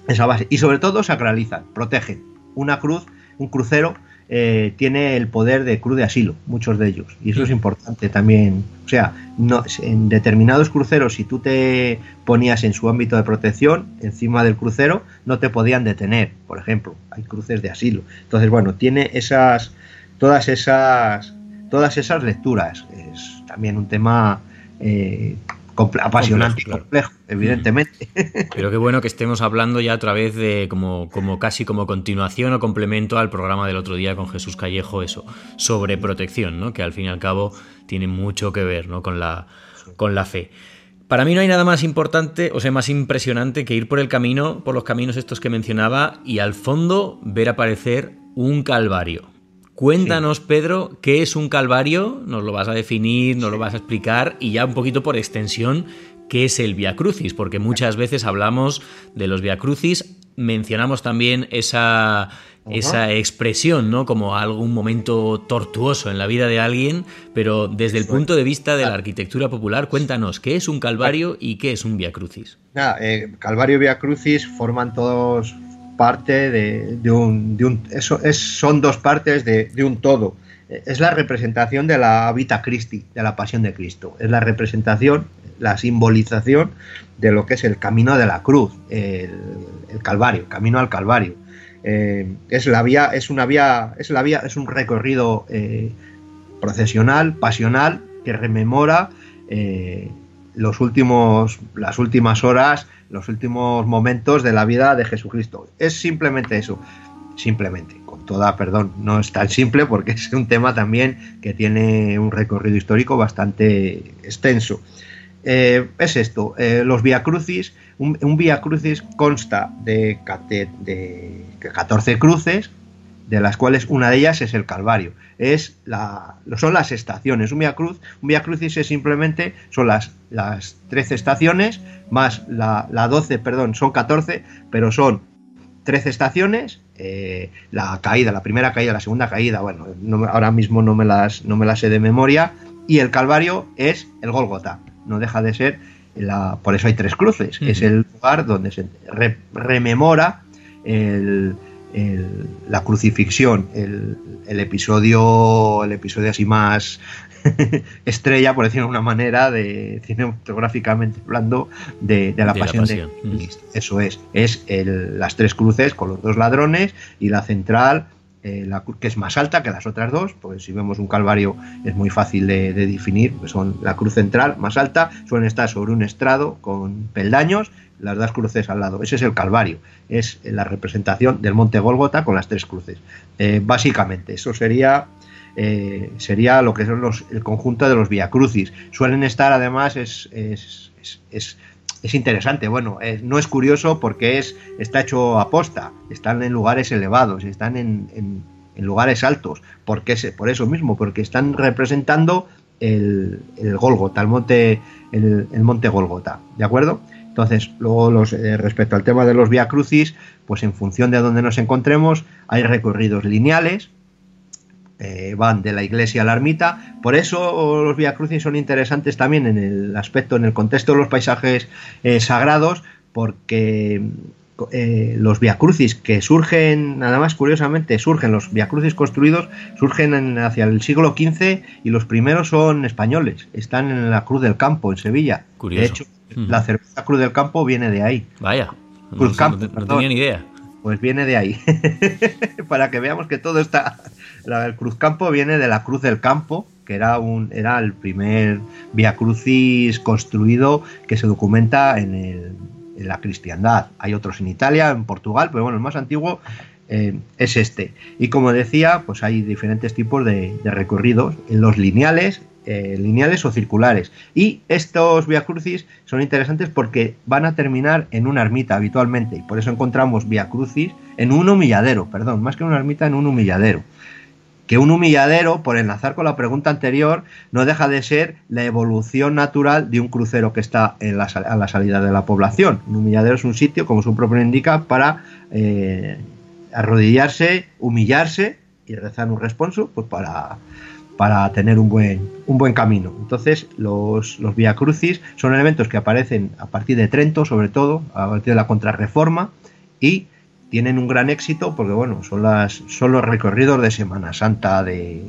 esa base y sobre todo sacralizan, protegen. Una cruz, un crucero eh, tiene el poder de cruz de asilo, muchos de ellos. Y eso es importante también. O sea, no, en determinados cruceros, si tú te ponías en su ámbito de protección, encima del crucero, no te podían detener, por ejemplo. Hay cruces de asilo. Entonces, bueno, tiene esas, todas esas, todas esas lecturas. Es también un tema eh, apasionante y complejo, evidentemente. Pero qué bueno que estemos hablando ya otra vez de como, como casi como continuación o complemento al programa del otro día con Jesús Callejo, eso, sobre protección, ¿no? que al fin y al cabo tiene mucho que ver ¿no? con, la, con la fe. Para mí no hay nada más importante, o sea, más impresionante que ir por el camino, por los caminos estos que mencionaba, y al fondo ver aparecer un calvario. Cuéntanos, Pedro, qué es un calvario, nos lo vas a definir, nos lo vas a explicar y ya un poquito por extensión, qué es el Via Crucis, porque muchas veces hablamos de los Via Crucis, mencionamos también esa, esa expresión, ¿no? Como algún momento tortuoso en la vida de alguien, pero desde el punto de vista de la arquitectura popular, cuéntanos, ¿qué es un calvario y qué es un Via Crucis? Eh, calvario y Via Crucis forman todos parte de, un, de eso es, son dos partes de, un todo. Es la representación de la Vita Christi, de la Pasión de Cristo. Es la representación, la simbolización de lo que es el camino de la cruz, el, Calvario, el camino al Calvario. Eh, es la vía, es una vía, es la vía, es un recorrido eh, procesional, pasional, que rememora eh, los últimos, las últimas horas, los últimos momentos de la vida de Jesucristo. Es simplemente eso, simplemente, con toda, perdón, no es tan simple porque [laughs] es un tema también que tiene un recorrido histórico bastante extenso. Eh, es esto, eh, los Via Crucis, un, un Via Crucis consta de, de 14 cruces, de las cuales una de ellas es el Calvario. Es la, son las estaciones. Un Via Cruz, un Via Crucis es simplemente son las, las 13 estaciones más la, la 12, perdón, son 14, pero son 13 estaciones, eh, la caída, la primera caída, la segunda caída, bueno, ahora mismo no me, las, no me las sé de memoria, y el Calvario es el Golgota, no deja de ser, la, por eso hay tres cruces, es el lugar donde se rememora el, la crucifixión, el, episodio, el episodio así más [laughs] estrella, por decirlo de una manera, de cinematográficamente hablando, de, la, pasión de, Eso es, es las tres cruces con los dos ladrones y la central eh, la, que es más alta que las otras dos, pues si vemos un calvario es muy fácil de, definir, pues son la cruz central más alta, suelen estar sobre un estrado con peldaños, las dos cruces al lado, ese es el calvario, es la representación del monte Gólgota con las tres cruces. Eh, básicamente, eso sería eh, sería lo que son los, el conjunto de los Via Crucis. Suelen estar, además, es interesante. Bueno, no es curioso porque es, está hecho a posta. Están en lugares elevados, están en, en, lugares altos. porque Por eso mismo, porque están representando el, el Golgota, el monte, el, monte Golgota. ¿De acuerdo? Entonces, luego los, eh, respecto al tema de los Via Crucis, pues en función de donde nos encontremos, hay recorridos lineales, eh, van de la iglesia a la ermita. Por eso los Via Crucis son interesantes también en el aspecto, en el contexto de los paisajes eh, sagrados, porque eh, los Via Crucis que surgen, nada más curiosamente, surgen los Via Crucis construidos, surgen hacia el siglo XV y los primeros son españoles, están en la Cruz del Campo, en Sevilla. De hecho, la cerveza Cruz del Campo viene de ahí. Vaya. Cruz Campo, no tenía ni idea. Pues viene de ahí. [laughs] Para que veamos que todo está el Cruzcampo viene de la Cruz del Campo, que era, un, era el primer Via Crucis construido que se documenta en, la cristiandad. Hay otros en Italia, en Portugal, pero bueno, el más antiguo eh, es este. Y como decía, pues hay diferentes tipos de, recorridos, en los lineales, eh, lineales o circulares. Y estos Via Crucis son interesantes porque van a terminar en una ermita habitualmente, y por eso encontramos Via Crucis en un humilladero, perdón, más que una ermita en un humilladero que un humilladero, por enlazar con la pregunta anterior, no deja de ser la evolución natural de un crucero que está en la, a la salida de la población. Un humilladero es un sitio, como su propio indica, para eh, arrodillarse, humillarse y rezar un responso, pues para, para tener un buen, un buen camino. Entonces, los, los Via Crucis son elementos que aparecen a partir de Trento, sobre todo, a partir de la Contrarreforma, y tienen un gran éxito porque bueno, son las son los recorridos de Semana Santa de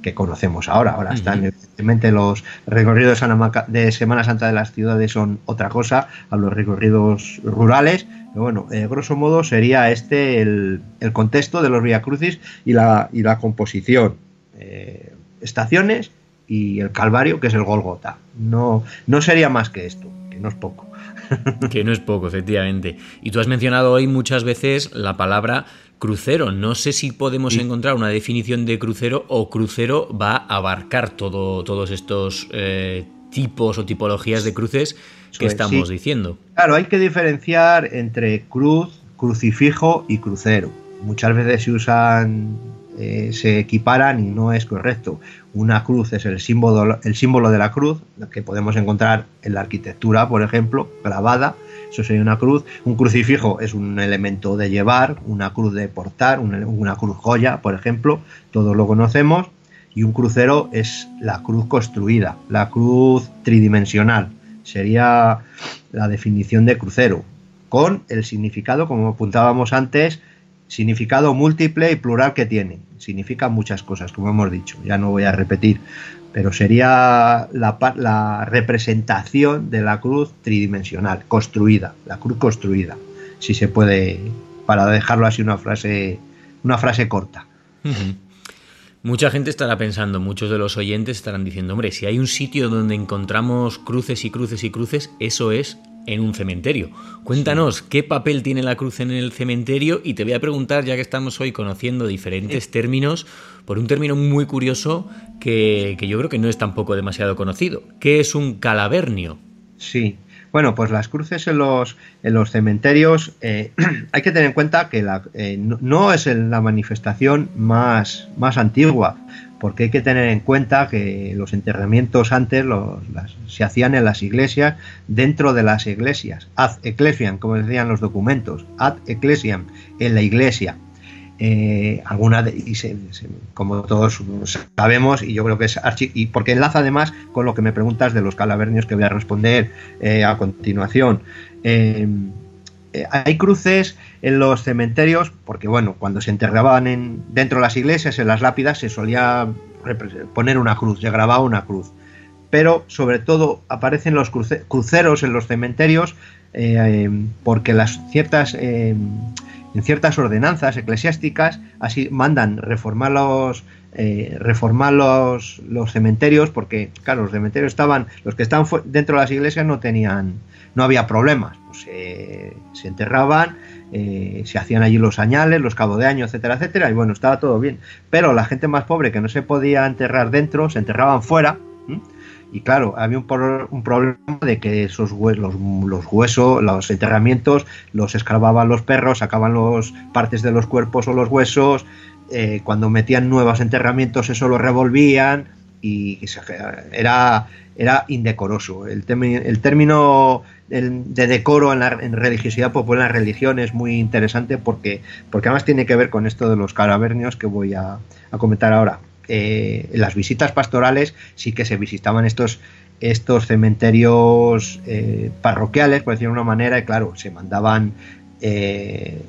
que conocemos ahora. Ahora están evidentemente los recorridos de Semana Santa de las ciudades son otra cosa a los recorridos rurales. Pero bueno, eh, grosso modo sería este el, contexto de los Via Crucis y la, y la composición. Eh, estaciones y el Calvario, que es el Golgota. No, no sería más que esto, no es poco. [laughs] que no es poco, efectivamente. Y tú has mencionado hoy muchas veces la palabra crucero. No sé si podemos encontrar una definición de crucero o crucero va a abarcar todo, todos estos eh, tipos o tipologías de cruces que estamos diciendo. Claro, hay que diferenciar entre cruz, crucifijo y crucero. Muchas veces se usan eh, se equiparan y no es correcto. Una cruz es el símbolo, el símbolo de la cruz, que podemos encontrar en la arquitectura, por ejemplo, grabada. Eso sería una cruz. Un crucifijo es un elemento de llevar, una cruz de portar, una, cruz joya, por ejemplo. Todos lo conocemos. Y un crucero es la cruz construida, la cruz tridimensional. Sería la definición de crucero, con el significado, como apuntábamos antes, significado múltiple y plural que tiene. Significa muchas cosas, como hemos dicho, ya no voy a repetir, pero sería la, representación de la cruz tridimensional, construida, la cruz construida, si se puede, para dejarlo así una frase, una frase corta. Mucha gente estará pensando, muchos de los oyentes estarán diciendo, hombre, si hay un sitio donde encontramos cruces y cruces y cruces, eso es en un cementerio. Cuéntanos qué papel tiene la cruz en el cementerio y te voy a preguntar, ya que estamos hoy conociendo diferentes términos, por un término muy curioso que, que yo creo que no es tampoco demasiado conocido. ¿Qué es un calavernio? Sí, bueno, pues las cruces en los, en los cementerios eh, [clears throat] hay que tener en cuenta que la, eh, no, es la manifestación más, más antigua, porque hay que tener en cuenta que los enterramientos antes los, se hacían en las iglesias, dentro de las iglesias, ad ecclesiam, como decían los documentos, ad ecclesiam, en la iglesia. Eh, alguna de, y como todos sabemos y yo creo que es y porque enlaza además con lo que me preguntas de los calavernios que voy a responder eh, a continuación eh, hay cruces en los cementerios porque bueno cuando se enterraban en, dentro de las iglesias en las lápidas se solía poner una cruz se grababa una cruz. Pero sobre todo aparecen los cruceros en los cementerios porque las ciertas en ciertas ordenanzas eclesiásticas así mandan reformar los eh, reformar los, los, cementerios porque claro los cementerios estaban los que estaban dentro de las iglesias no tenían no había problemas. Pues, se enterraban eh, se hacían allí los añales los cabos de año etcétera etcétera y bueno estaba todo bien pero la gente más pobre que no se podía enterrar dentro se enterraban fuera y claro, había un, problema de que esos huesos, los, huesos, los enterramientos, los escarbaban los perros, sacaban las partes de los cuerpos o los huesos. Eh, cuando metían nuevos enterramientos, eso lo revolvían y era, era indecoroso. El término de decoro en, la, en religiosidad popular, en la religión, es muy interesante porque, porque además tiene que ver con esto de los caravernios que voy a comentar ahora. Eh, en las visitas pastorales sí que se visitaban estos, estos cementerios eh, parroquiales, por decirlo de una manera, y claro, se mandaban eh,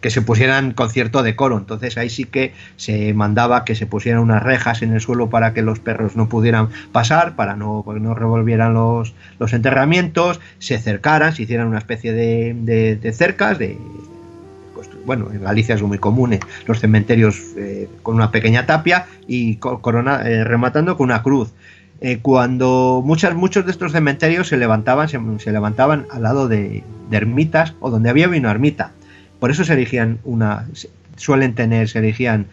que se pusieran con cierto decoro. Entonces ahí sí que se mandaba que se pusieran unas rejas en el suelo para que los perros no pudieran pasar, para no, no revolvieran los, los enterramientos, se cercaran, se hicieran una especie de, de cercas, de bueno, en Galicia son muy comunes los cementerios eh, con una pequeña tapia y corona, eh, rematando con una cruz. Eh, cuando muchas, muchos de estos cementerios se levantaban, se, levantaban al lado de, ermitas o donde había una ermita. Por eso se erigían una, suelen tener, se erigían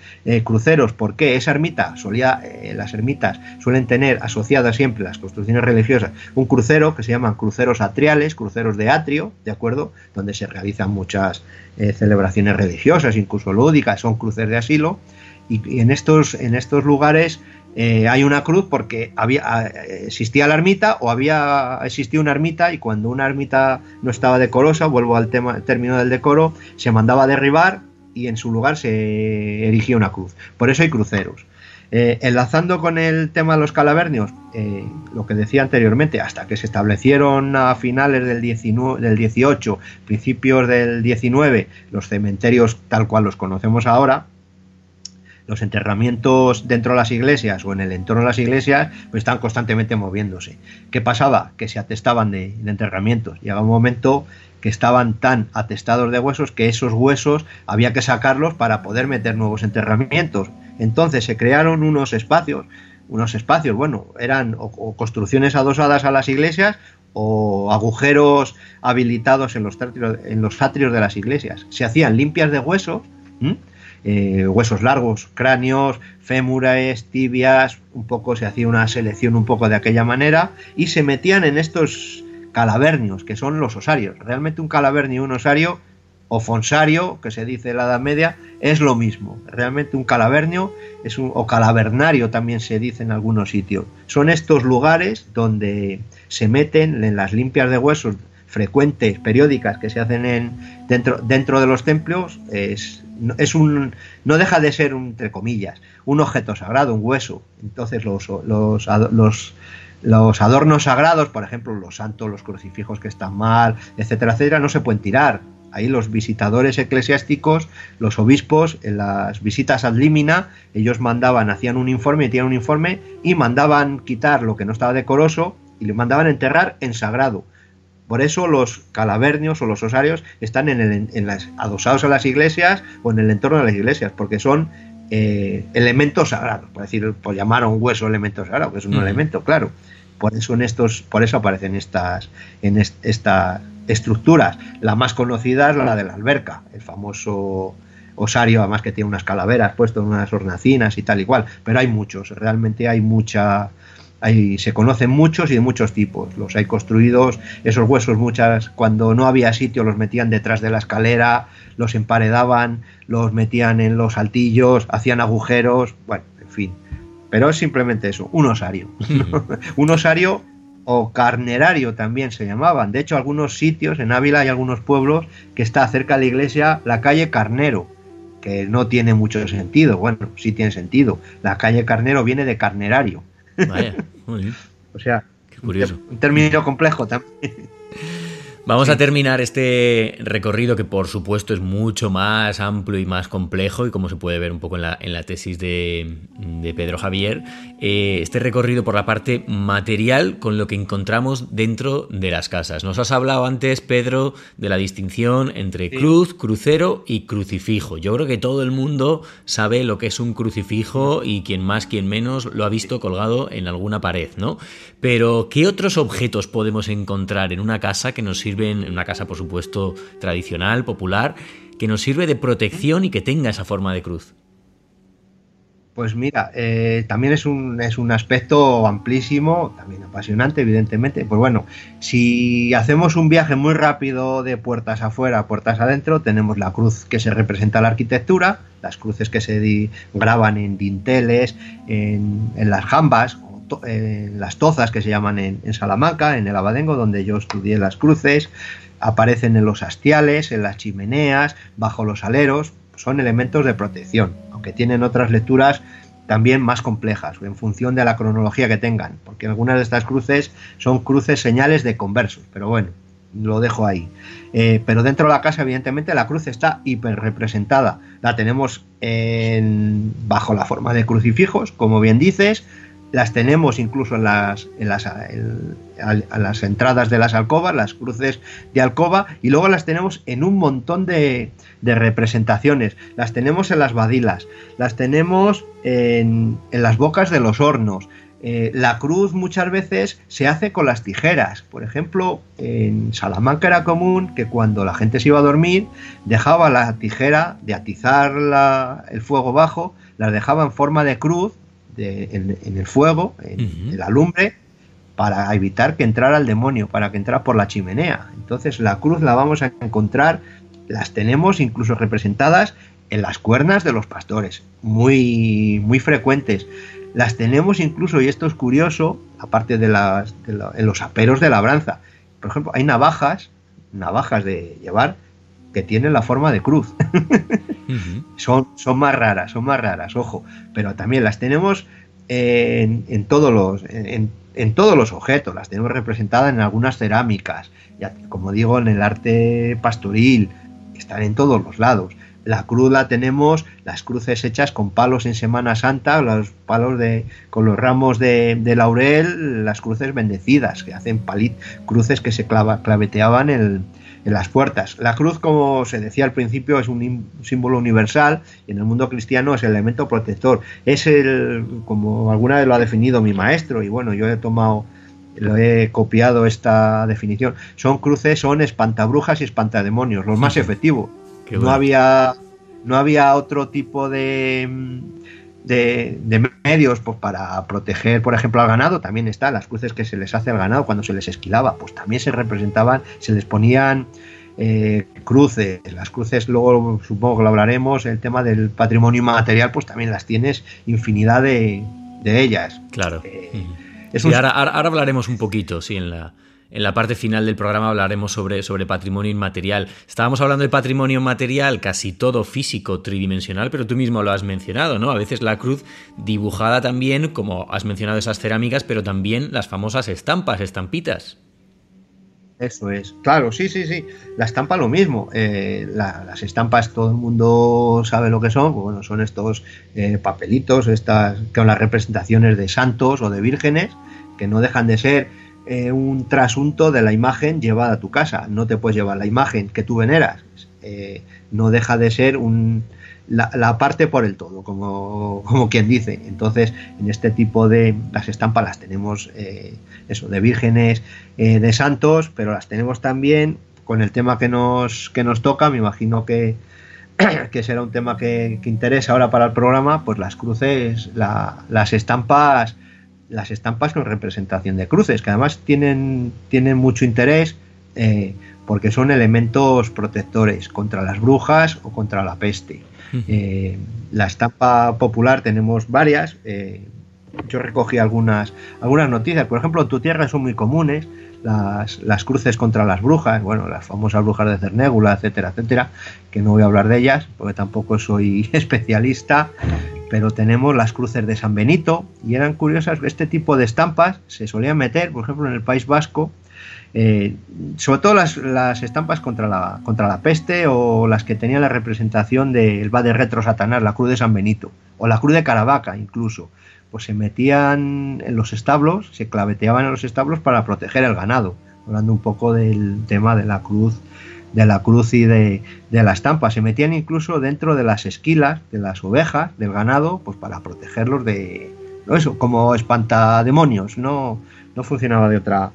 cruceros, porque esa ermita solía, las ermitas suelen tener asociadas siempre las construcciones religiosas un crucero que se llaman cruceros atriales, cruceros de atrio, ¿de acuerdo? Donde se realizan muchas eh, celebraciones religiosas, incluso lúdicas, son cruces de asilo. Y, en, estos, en estos lugares eh, hay una cruz porque había, eh, existía la ermita o había existido una ermita y cuando una ermita no estaba decorosa, vuelvo al tema, término del decoro, se mandaba a derribar y en su lugar se erigía una cruz. Por eso hay cruceros. Eh, enlazando con el tema de los calavernios, eh, lo que decía anteriormente, hasta que se establecieron a finales del, 19, del 18, principios del 19, los cementerios tal cual los conocemos ahora, los enterramientos dentro de las iglesias o en el entorno de las iglesias pues están constantemente moviéndose. ¿Qué pasaba? Que se atestaban de, de enterramientos. Llegaba un momento que estaban tan atestados de huesos que esos huesos había que sacarlos para poder meter nuevos enterramientos. Entonces se crearon unos espacios, unos espacios, bueno, eran o, construcciones adosadas a las iglesias o agujeros habilitados en los, atrios, en los atrios de las iglesias. Se hacían limpias de huesos, eh, huesos largos, cráneos, fémures, tibias, un poco se hacía una selección un poco de aquella manera y se metían en estos calavernios, que son los osarios. Realmente un calavernio y un osario o fonsario, que se dice en la Edad Media, es lo mismo. Realmente un calavernio es un, o calavernario también se dice en algunos sitios. Son estos lugares donde se meten en las limpias de huesos frecuentes, periódicas que se hacen en, dentro, dentro de los templos, es, es un, no deja de ser, un, entre comillas, un objeto sagrado, un hueso. Entonces los, los, los, los adornos sagrados, por ejemplo, los santos, los crucifijos que están mal, etcétera, etcétera, no se pueden tirar Ahí los visitadores eclesiásticos, los obispos, en las visitas ad limina, ellos mandaban, hacían un informe, metían un informe y mandaban quitar lo que no estaba decoroso y le mandaban enterrar en sagrado. Por eso los calavernios o los osarios están en, el, en las, adosados a las iglesias o en el entorno de las iglesias, porque son eh, elementos sagrados, por decir, por llamar a un hueso elemento sagrado, que es un elemento, claro. Por eso en estos, por eso aparecen estas, en estas estructuras. La más conocida es la de la alberca, el famoso osario, además que tiene unas calaveras puesto en unas hornacinas y tal y cual. Pero hay muchos, realmente hay mucha, se conocen muchos y de muchos tipos. Los hay construidos, esos huesos muchas, cuando no había sitio los metían detrás de la escalera, los emparedaban, los metían en los altillos, hacían agujeros, bueno, en fin. Pero es simplemente eso, un osario. [laughs] un osario o carnerario también se llamaban. De hecho, algunos sitios en Ávila hay algunos pueblos que está cerca de la iglesia la calle Carnero, que no tiene mucho sentido. Bueno, sí tiene sentido. La calle Carnero viene de carnerario. Vaya, o sea, un término complejo también. Vamos a terminar este recorrido que por supuesto es mucho más amplio y más complejo y como se puede ver un poco en la, en la tesis de, Pedro Javier, eh, este recorrido por la parte material con lo que encontramos dentro de las casas. Nos has hablado antes, Pedro, de la distinción entre cruz, crucero y crucifijo. Yo creo que todo el mundo sabe lo que es un crucifijo y quien más, quien menos lo ha visto colgado en alguna pared, ¿no? Pero, ¿qué otros objetos podemos encontrar en una casa que nos sirven en una casa, por supuesto, tradicional, popular, que nos sirve de protección y que tenga esa forma de cruz. Pues mira, eh, también es un, es un aspecto amplísimo, también apasionante, evidentemente. Pues bueno, si hacemos un viaje muy rápido de puertas afuera, puertas adentro, tenemos la cruz que se representa la arquitectura, las cruces que se graban en dinteles, en, en las jambas en las tozas que se llaman en, Salamanca, en el Abadengo, donde yo estudié las cruces, aparecen en los hastiales, en las chimeneas, bajo los aleros, son elementos de protección, aunque tienen otras lecturas también más complejas, en función de la cronología que tengan, porque algunas de estas cruces son cruces señales de conversos, pero bueno, lo dejo ahí. Eh, pero dentro de la casa, evidentemente, la cruz está hiper representada. La tenemos bajo la forma de crucifijos, como bien dices, las tenemos incluso en las, en las, entradas de las alcobas, las cruces de alcoba, y luego las tenemos en un montón de, de representaciones. Las tenemos en las badilas, las tenemos en, en las bocas de los hornos. Eh, la cruz muchas veces se hace con las tijeras. Por ejemplo, en Salamanca era común que cuando la gente se iba a dormir dejaba la tijera de atizar el fuego bajo, las dejaba en forma de cruz en, el fuego, en, la lumbre, para evitar que entrara el demonio, para que entrara por la chimenea. Entonces la cruz la vamos a encontrar, las tenemos incluso representadas en las cuernas de los pastores, muy, muy frecuentes. Las tenemos incluso, y esto es curioso, aparte de, las, en los aperos de labranza. Por ejemplo, hay navajas, navajas de llevar, que tienen la forma de cruz. [laughs] son, son más raras, son más raras, ojo, pero también las tenemos en, todos los... En, todos los objetos, las tenemos representadas en algunas cerámicas, ya, como digo, en el arte pastoril, están en todos los lados. La cruz la tenemos, las cruces hechas con palos en Semana Santa, los palos de, con los ramos de, laurel, las cruces bendecidas, que hacen palit, cruces que se clava, claveteaban el, en las puertas. La cruz, como se decía al principio, es un símbolo universal y en el mundo cristiano es el elemento protector. Es el, como alguna vez lo ha definido mi maestro, y bueno, yo he tomado, lo he copiado esta definición. Son cruces, son espantabrujas y espantademonios, los más efectivos. No había, no había otro tipo de de, medios pues, para proteger, por ejemplo, al ganado, también está las cruces que se les hace al ganado cuando se les esquilaba, pues también se representaban, se les ponían eh, cruces, las cruces luego supongo que lo hablaremos, el tema del patrimonio material, pues también las tienes infinidad de, ellas. Claro. Eh, ahora, ahora, hablaremos un poquito, sí, en la, en la parte final del programa hablaremos sobre, sobre patrimonio inmaterial. Estábamos hablando de patrimonio material, casi todo físico, tridimensional, pero tú mismo lo has mencionado, ¿no? A veces la cruz dibujada también, como has mencionado esas cerámicas, pero también las famosas estampas, estampitas. Eso es, claro, sí, sí, sí. La estampa lo mismo. Eh, las estampas todo el mundo sabe lo que son. Pues bueno, son estos eh, papelitos, estas con las representaciones de santos o de vírgenes, que no dejan de ser eh, un trasunto de la imagen llevada a tu casa. No te puedes llevar la imagen que tú veneras. Eh, no deja de ser un, la, parte por el todo, como, como, quien dice. Entonces, en este tipo de las estampas las tenemos eh, eso, de vírgenes, de santos, pero las tenemos también con el tema que nos, que nos toca, me imagino que, [clears throat] que será un tema que, interesa ahora para el programa, pues las cruces, las estampas, las estampas con representación de cruces, que además tienen, tienen mucho interés eh, porque son elementos protectores contra las brujas o contra la peste. Eh, la estampa popular tenemos varias. Eh, yo recogí algunas, algunas noticias. Por ejemplo, en tu tierra son muy comunes las, las, cruces contra las brujas, bueno, las famosas brujas de Cernégula, etcétera, etcétera, que no voy a hablar de ellas porque tampoco soy [laughs] especialista, pero tenemos las cruces de San Benito y eran curiosas, este tipo de estampas se solían meter, por ejemplo, en el País Vasco, eh, sobre todo las, las, estampas contra la, contra la peste o las que tenían la representación del va de retro Satanás, la cruz de San Benito, o la cruz de Caravaca incluso, pues se metían en los establos, se claveteaban en los establos para proteger el ganado, hablando un poco del tema de la cruz de la cruz y de, de, la estampa. Se metían incluso dentro de las esquilas de las ovejas, del ganado, pues para protegerlos de eso, como espantademonios. No, no funcionaba de otra,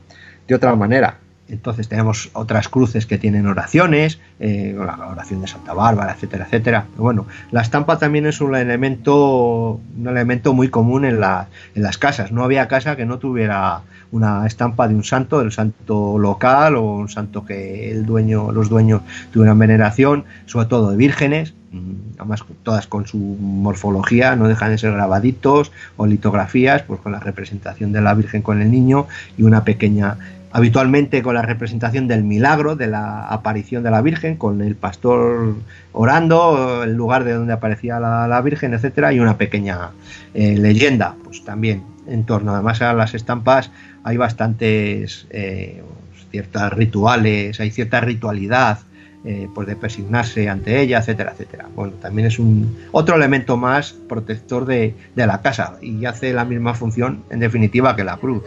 de otra manera. Entonces tenemos otras cruces que tienen oraciones, eh, la oración de Santa Bárbara, etcétera, etcétera. bueno, la estampa también es un elemento, un elemento muy común en, en las casas. No había casa que no tuviera una estampa de un santo, del santo local o un santo que el dueño, los dueños tuvieran veneración, sobre todo de vírgenes, mm, además todas con su morfología, no dejan de ser grabaditos o litografías, pues con la representación de la Virgen con el niño y una pequeña habitualmente con la representación del milagro, de la aparición de la Virgen, con el pastor orando, el lugar de donde aparecía la, Virgen, etcétera, y una pequeña eh, leyenda, pues también en torno. Además, a las estampas hay bastantes eh, ciertas rituales, hay cierta ritualidad. Eh, pues de persignarse ante ella, etcétera, etcétera. Bueno, también es un otro elemento más protector de la casa y hace la misma función, en definitiva, que la cruz.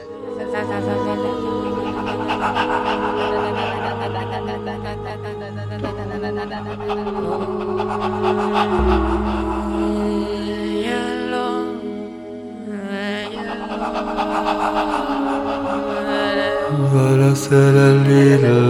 little, little.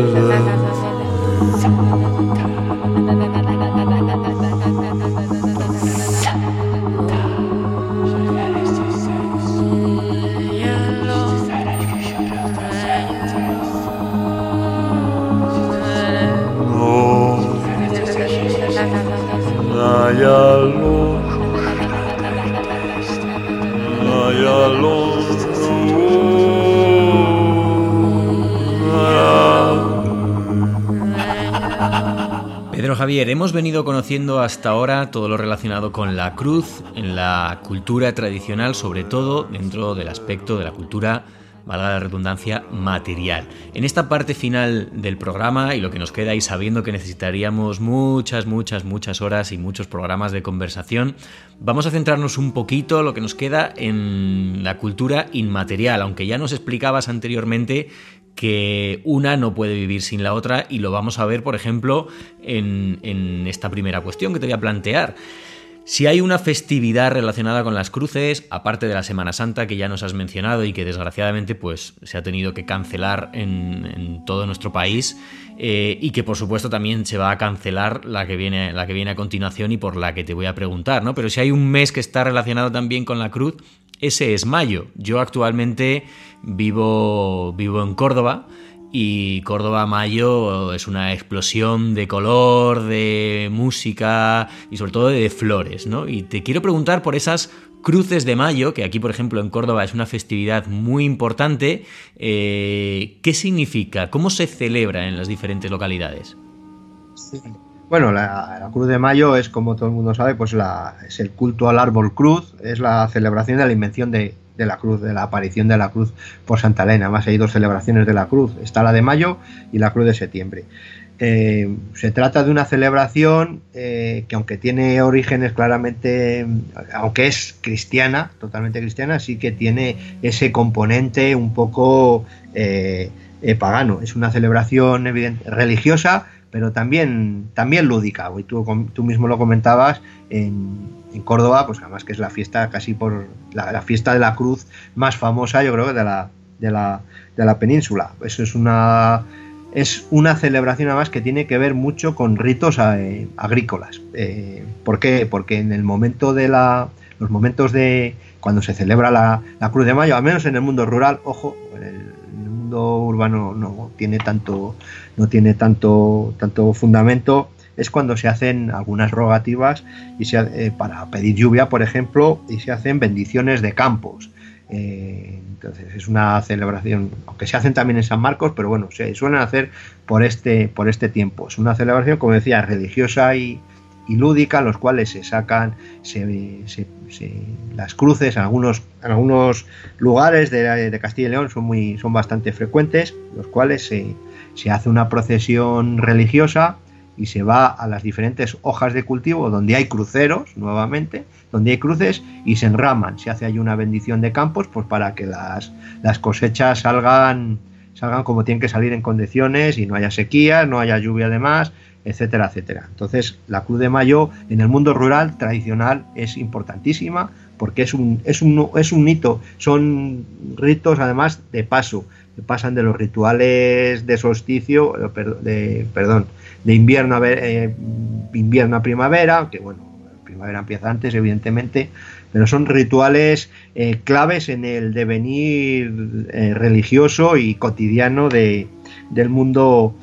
Pedro Javier, hemos venido conociendo hasta ahora todo lo relacionado con la cruz en la cultura tradicional, sobre todo dentro del aspecto de la cultura valga la redundancia, material. En esta parte final del programa y lo que nos queda y sabiendo que necesitaríamos muchas, muchas, muchas horas y muchos programas de conversación, vamos a centrarnos un poquito lo que nos queda en la cultura inmaterial, aunque ya nos explicabas anteriormente que una no puede vivir sin la otra y lo vamos a ver, por ejemplo, en, esta primera cuestión que te voy a plantear. Si hay una festividad relacionada con las cruces, aparte de la Semana Santa que ya nos has mencionado y que desgraciadamente pues, se ha tenido que cancelar en, todo nuestro país eh, y que por supuesto también se va a cancelar la que, viene, la que viene a continuación y por la que te voy a preguntar, ¿no? Pero si hay un mes que está relacionado también con la cruz, ese es mayo. Yo actualmente vivo, vivo en Córdoba y Córdoba Mayo es una explosión de color, de música y sobre todo de flores, ¿no? Y te quiero preguntar por esas cruces de mayo, que aquí por ejemplo en Córdoba es una festividad muy importante, eh, ¿qué significa? ¿Cómo se celebra en las diferentes localidades? Bueno, la, Cruz de Mayo es, como todo el mundo sabe, pues es el culto al árbol cruz, es la celebración de la invención de, de la cruz, de la aparición de la cruz por Santa Elena. Además hay dos celebraciones de la cruz, está la de mayo y la cruz de septiembre. Eh, se trata de una celebración eh, que aunque tiene orígenes claramente, aunque es cristiana, totalmente cristiana, sí que tiene ese componente un poco eh, pagano. Es una celebración religiosa pero también, también lúdica. Y tú, tú mismo lo comentabas en, en, Córdoba, pues además que es la fiesta casi por la, fiesta de la cruz más famosa, yo creo de la, de la, de la península. Eso es una es una celebración además que tiene que ver mucho con ritos eh, agrícolas. Eh, ¿Por qué? Porque en el momento de la, los momentos de cuando se celebra la, Cruz de Mayo, al menos en el mundo rural, ojo, en el, urbano no tiene tanto, no tiene tanto, tanto fundamento, es cuando se hacen algunas rogativas y se, eh, para pedir lluvia, por ejemplo, y se hacen bendiciones de campos. Eh, entonces es una celebración, aunque se hacen también en San Marcos, pero bueno, se suelen hacer por este, por este tiempo. Es una celebración, como decía, religiosa y, lúdica, en los cuales se sacan las cruces en algunos, en algunos lugares de, Castilla y León son, muy, son bastante frecuentes, los cuales se, se hace una procesión religiosa y se va a las diferentes hojas de cultivo donde hay cruceros nuevamente donde hay cruces y se enraman. Se hace ahí una bendición de campos pues para que las, las cosechas salgan, salgan como tienen que salir en condiciones y no haya sequía, no haya lluvia además, etcétera, etcétera. Entonces la Cruz de Mayo en el mundo rural tradicional es importantísima porque es un, es un, es un hito, son ritos además de paso, que pasan de los rituales de solsticio, eh, de, perdón, de invierno a, eh, invierno a primavera, que bueno, primavera empieza antes, evidentemente, pero son rituales eh, claves en el devenir eh, religioso y cotidiano de, del mundo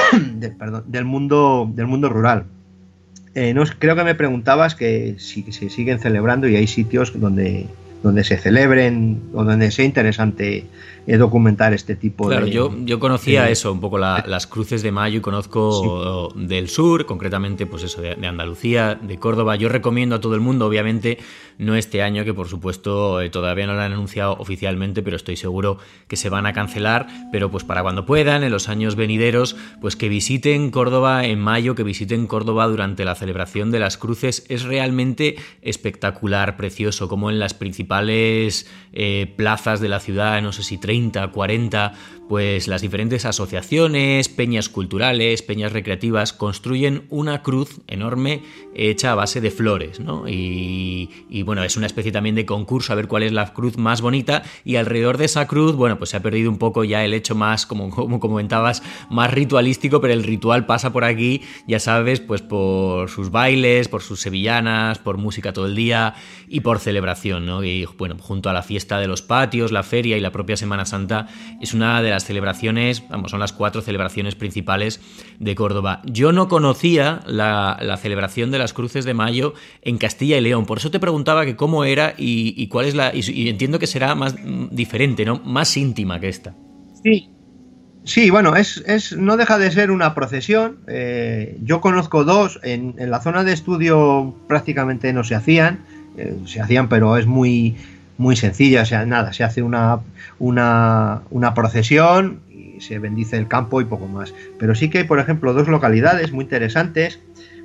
[coughs] del mundo del mundo rural. Eh, no, creo que me preguntabas que si se siguen celebrando y hay sitios donde donde se celebren o donde sea interesante eh, documentar este tipo de... Claro, yo, yo conocía eso, un poco las cruces de mayo y conozco del sur, concretamente pues eso, de, Andalucía, de Córdoba. Yo recomiendo a todo el mundo, obviamente, no este año, que por supuesto eh, todavía no lo han anunciado oficialmente, pero estoy seguro que se van a cancelar, pero pues para cuando puedan, en los años venideros, pues que visiten Córdoba en mayo, que visiten Córdoba durante la celebración de las cruces, es realmente espectacular, precioso, como en las principales eh, plazas de la ciudad, no sé si 30, 40, pues las diferentes asociaciones, peñas culturales, peñas recreativas, construyen una cruz enorme hecha a base de flores, ¿no? Y, bueno, es una especie también de concurso a ver cuál es la cruz más bonita y alrededor de esa cruz, bueno, pues se ha perdido un poco ya el hecho más, como, como comentabas, más ritualístico, pero el ritual pasa por aquí, ya sabes, pues por sus bailes, por sus sevillanas, por música todo el día y por celebración, ¿no? Y bueno, junto a la fiesta de los patios, la feria y la propia Semana Santa, es una de las celebraciones, vamos, son las cuatro celebraciones principales de Córdoba. Yo no conocía la, celebración de las Cruces de Mayo en Castilla y León, por eso te preguntaba que cómo era y, cuál es la... Y, entiendo que será más mm, diferente, ¿no? Más íntima que esta. Sí, Sí, bueno, es, es, no deja de ser una procesión. Eh, yo conozco dos, en, la zona de estudio prácticamente no se hacían, eh, se hacían, pero es muy, muy sencilla, o sea, nada, se hace una, una, una procesión y se bendice el campo y poco más. Pero sí que hay, por ejemplo, dos localidades muy interesantes.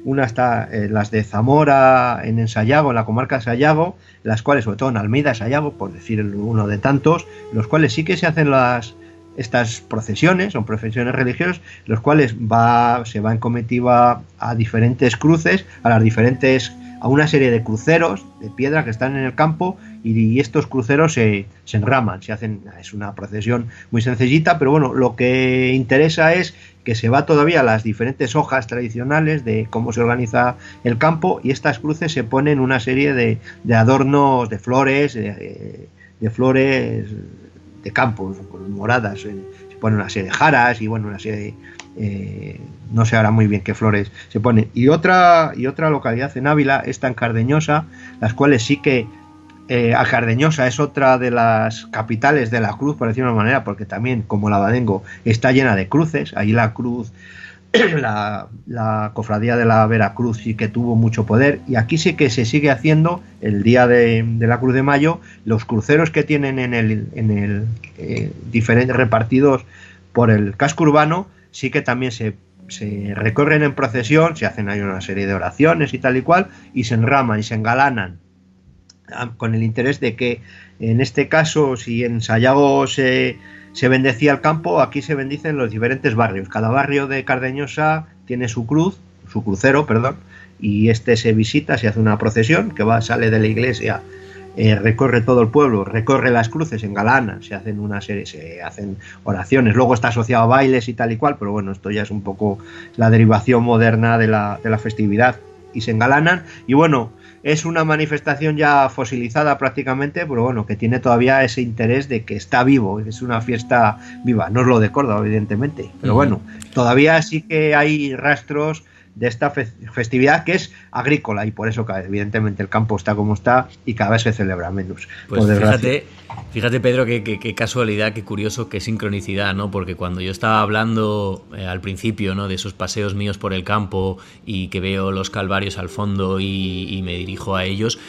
Una está en las de Zamora, en Ensayago, en la comarca de Sayago, las cuales, sobre todo en Almeida, Sayago, por decir uno de tantos, los cuales sí que se hacen las, estas procesiones, son procesiones religiosas, los cuales va, se va en comitiva a diferentes cruces, a las diferentes a una serie de cruceros de piedra que están en el campo y, estos cruceros se, se, enraman, se hacen, es una procesión muy sencillita, pero bueno, lo que interesa es que se va todavía a las diferentes hojas tradicionales de cómo se organiza el campo y estas cruces se ponen una serie de, de adornos de flores, de, flores de campos, moradas, se ponen una serie de jaras y bueno, una serie de eh, no sé ahora muy bien qué flores se ponen. Y otra, y otra localidad en Ávila es tan Cardeñosa, las cuales sí que eh, a Cardeñosa es otra de las capitales de la cruz, por decirlo de una manera, porque también, como la Badengo, está llena de cruces. Ahí la cruz, [clears throat] la, cofradía de la Veracruz sí que tuvo mucho poder. Y aquí sí que se sigue haciendo, el día de, la Cruz de Mayo, los cruceros que tienen en el, en el eh, diferentes repartidos por el casco urbano, sí que también se, recorren en procesión, se hacen ahí una serie de oraciones y tal y cual, y se enraman y se engalanan con el interés de que en este caso, si en Sayago se, se bendecía el campo, aquí se bendicen los diferentes barrios. Cada barrio de Cardeñosa tiene su cruz, su crucero, perdón, y este se visita, se hace una procesión que va, sale de la iglesia, eh, recorre todo el pueblo, recorre las cruces en Galana, se hacen una serie, se hacen oraciones, luego está asociado a bailes y tal y cual, pero bueno, esto ya es un poco la derivación moderna de la, de la festividad y se engalanan y bueno, es una manifestación ya fosilizada prácticamente, pero bueno, que tiene todavía ese interés de que está vivo, es una fiesta viva, no es lo de Córdoba, evidentemente, pero bueno, todavía sí que hay rastros de esta festividad que es agrícola y por eso evidentemente el campo está como está y cada vez se celebra menos. Pues fíjate, fíjate Pedro qué casualidad, qué curioso, qué sincronicidad, ¿no? Porque cuando yo estaba hablando eh, al principio, ¿no? De esos paseos míos por el campo y que veo los calvarios al fondo y me dirijo a ellos,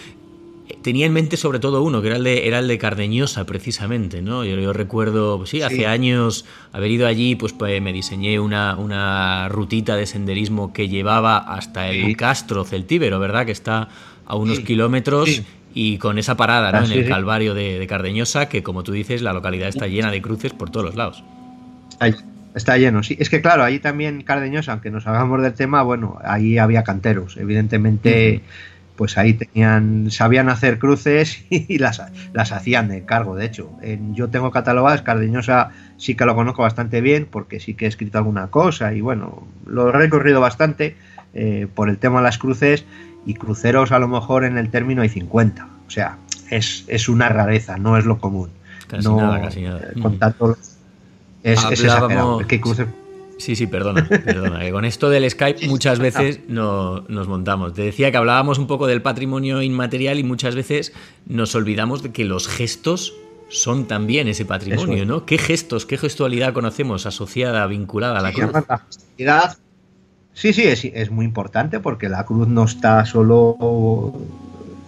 tenía en mente sobre todo uno, que era el de, era el de Cardeñosa, precisamente, ¿no? Yo, recuerdo, pues sí, hace años haber ido allí, pues, pues me diseñé una, una, rutita de senderismo que llevaba hasta el Castro Celtíbero, ¿verdad? Que está a unos kilómetros y con esa parada, ¿no? Ah, en el Calvario de, Cardeñosa, que como tú dices, la localidad está llena de cruces por todos los lados. Está lleno, sí. Es que claro, ahí también Cardeñosa, aunque nos hagamos del tema, bueno, ahí había canteros. Evidentemente pues ahí tenían, sabían hacer cruces [laughs] y las, las hacían de cargo, de hecho. yo tengo catalogadas, Cardeñosa sí que lo conozco bastante bien porque sí que he escrito alguna cosa y bueno, lo he recorrido bastante eh, por el tema de las cruces y cruceros a lo mejor en el término hay 50. O sea, es, es una rareza, no es lo común. Casi nada, casi nada. Con tanto, es, es exagerado. cruces Sí, sí, perdona, [laughs] perdona. con esto del Skype muchas veces no, nos montamos. Te decía que hablábamos un poco del patrimonio inmaterial y muchas veces nos olvidamos de que los gestos son también ese patrimonio, ¿no? ¿Qué gestos, qué gestualidad conocemos asociada, vinculada a la cruz? Sí, sí, es, es, muy importante porque la cruz no está solo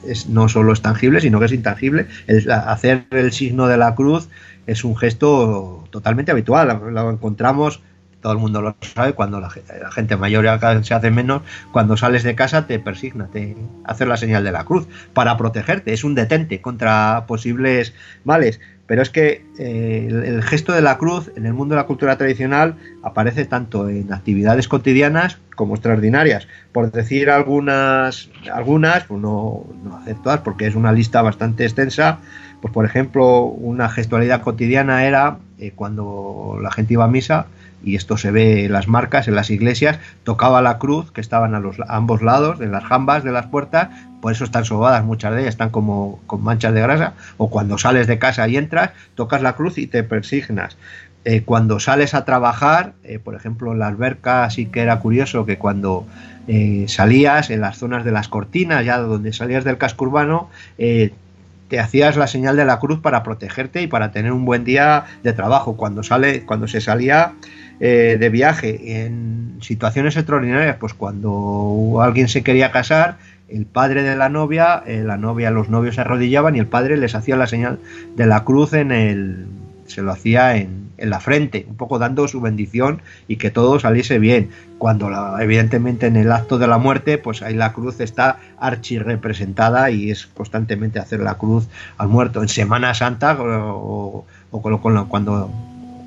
es, no solo es tangible, sino que es intangible. El, hacer el signo de la cruz es un gesto totalmente habitual. Lo encontramos todo el mundo lo sabe, cuando la, gente mayor se hace menos, cuando sales de casa te persigna, te hace la señal de la cruz para protegerte, es un detente contra posibles males. Pero es que eh, el, gesto de la cruz en el mundo de la cultura tradicional aparece tanto en actividades cotidianas como extraordinarias. Por decir algunas, algunas pues no, no porque es una lista bastante extensa, pues por ejemplo una gestualidad cotidiana era eh, cuando la gente iba a misa, y esto se ve en las marcas, en las iglesias, tocaba la cruz que estaban a, los, ambos lados, de las jambas de las puertas, por eso están sobadas muchas de ellas, están como con manchas de grasa, o cuando sales de casa y entras, tocas la cruz y te persignas. Eh, cuando sales a trabajar, eh, por ejemplo, en la alberca sí que era curioso que cuando eh, salías en las zonas de las cortinas, ya donde salías del casco urbano, te hacías la señal de la cruz para protegerte y para tener un buen día de trabajo. Cuando sale, cuando se salía eh, de viaje en situaciones extraordinarias, pues cuando alguien se quería casar, el padre de la novia, eh, la novia, los novios se arrodillaban y el padre les hacía la señal de la cruz en el, se lo hacía en, en la frente, un poco dando su bendición y que todo saliese bien. Cuando la, evidentemente en el acto de la muerte, pues ahí la cruz está archi representada y es constantemente hacer la cruz al muerto. En Semana Santa o, o, cuando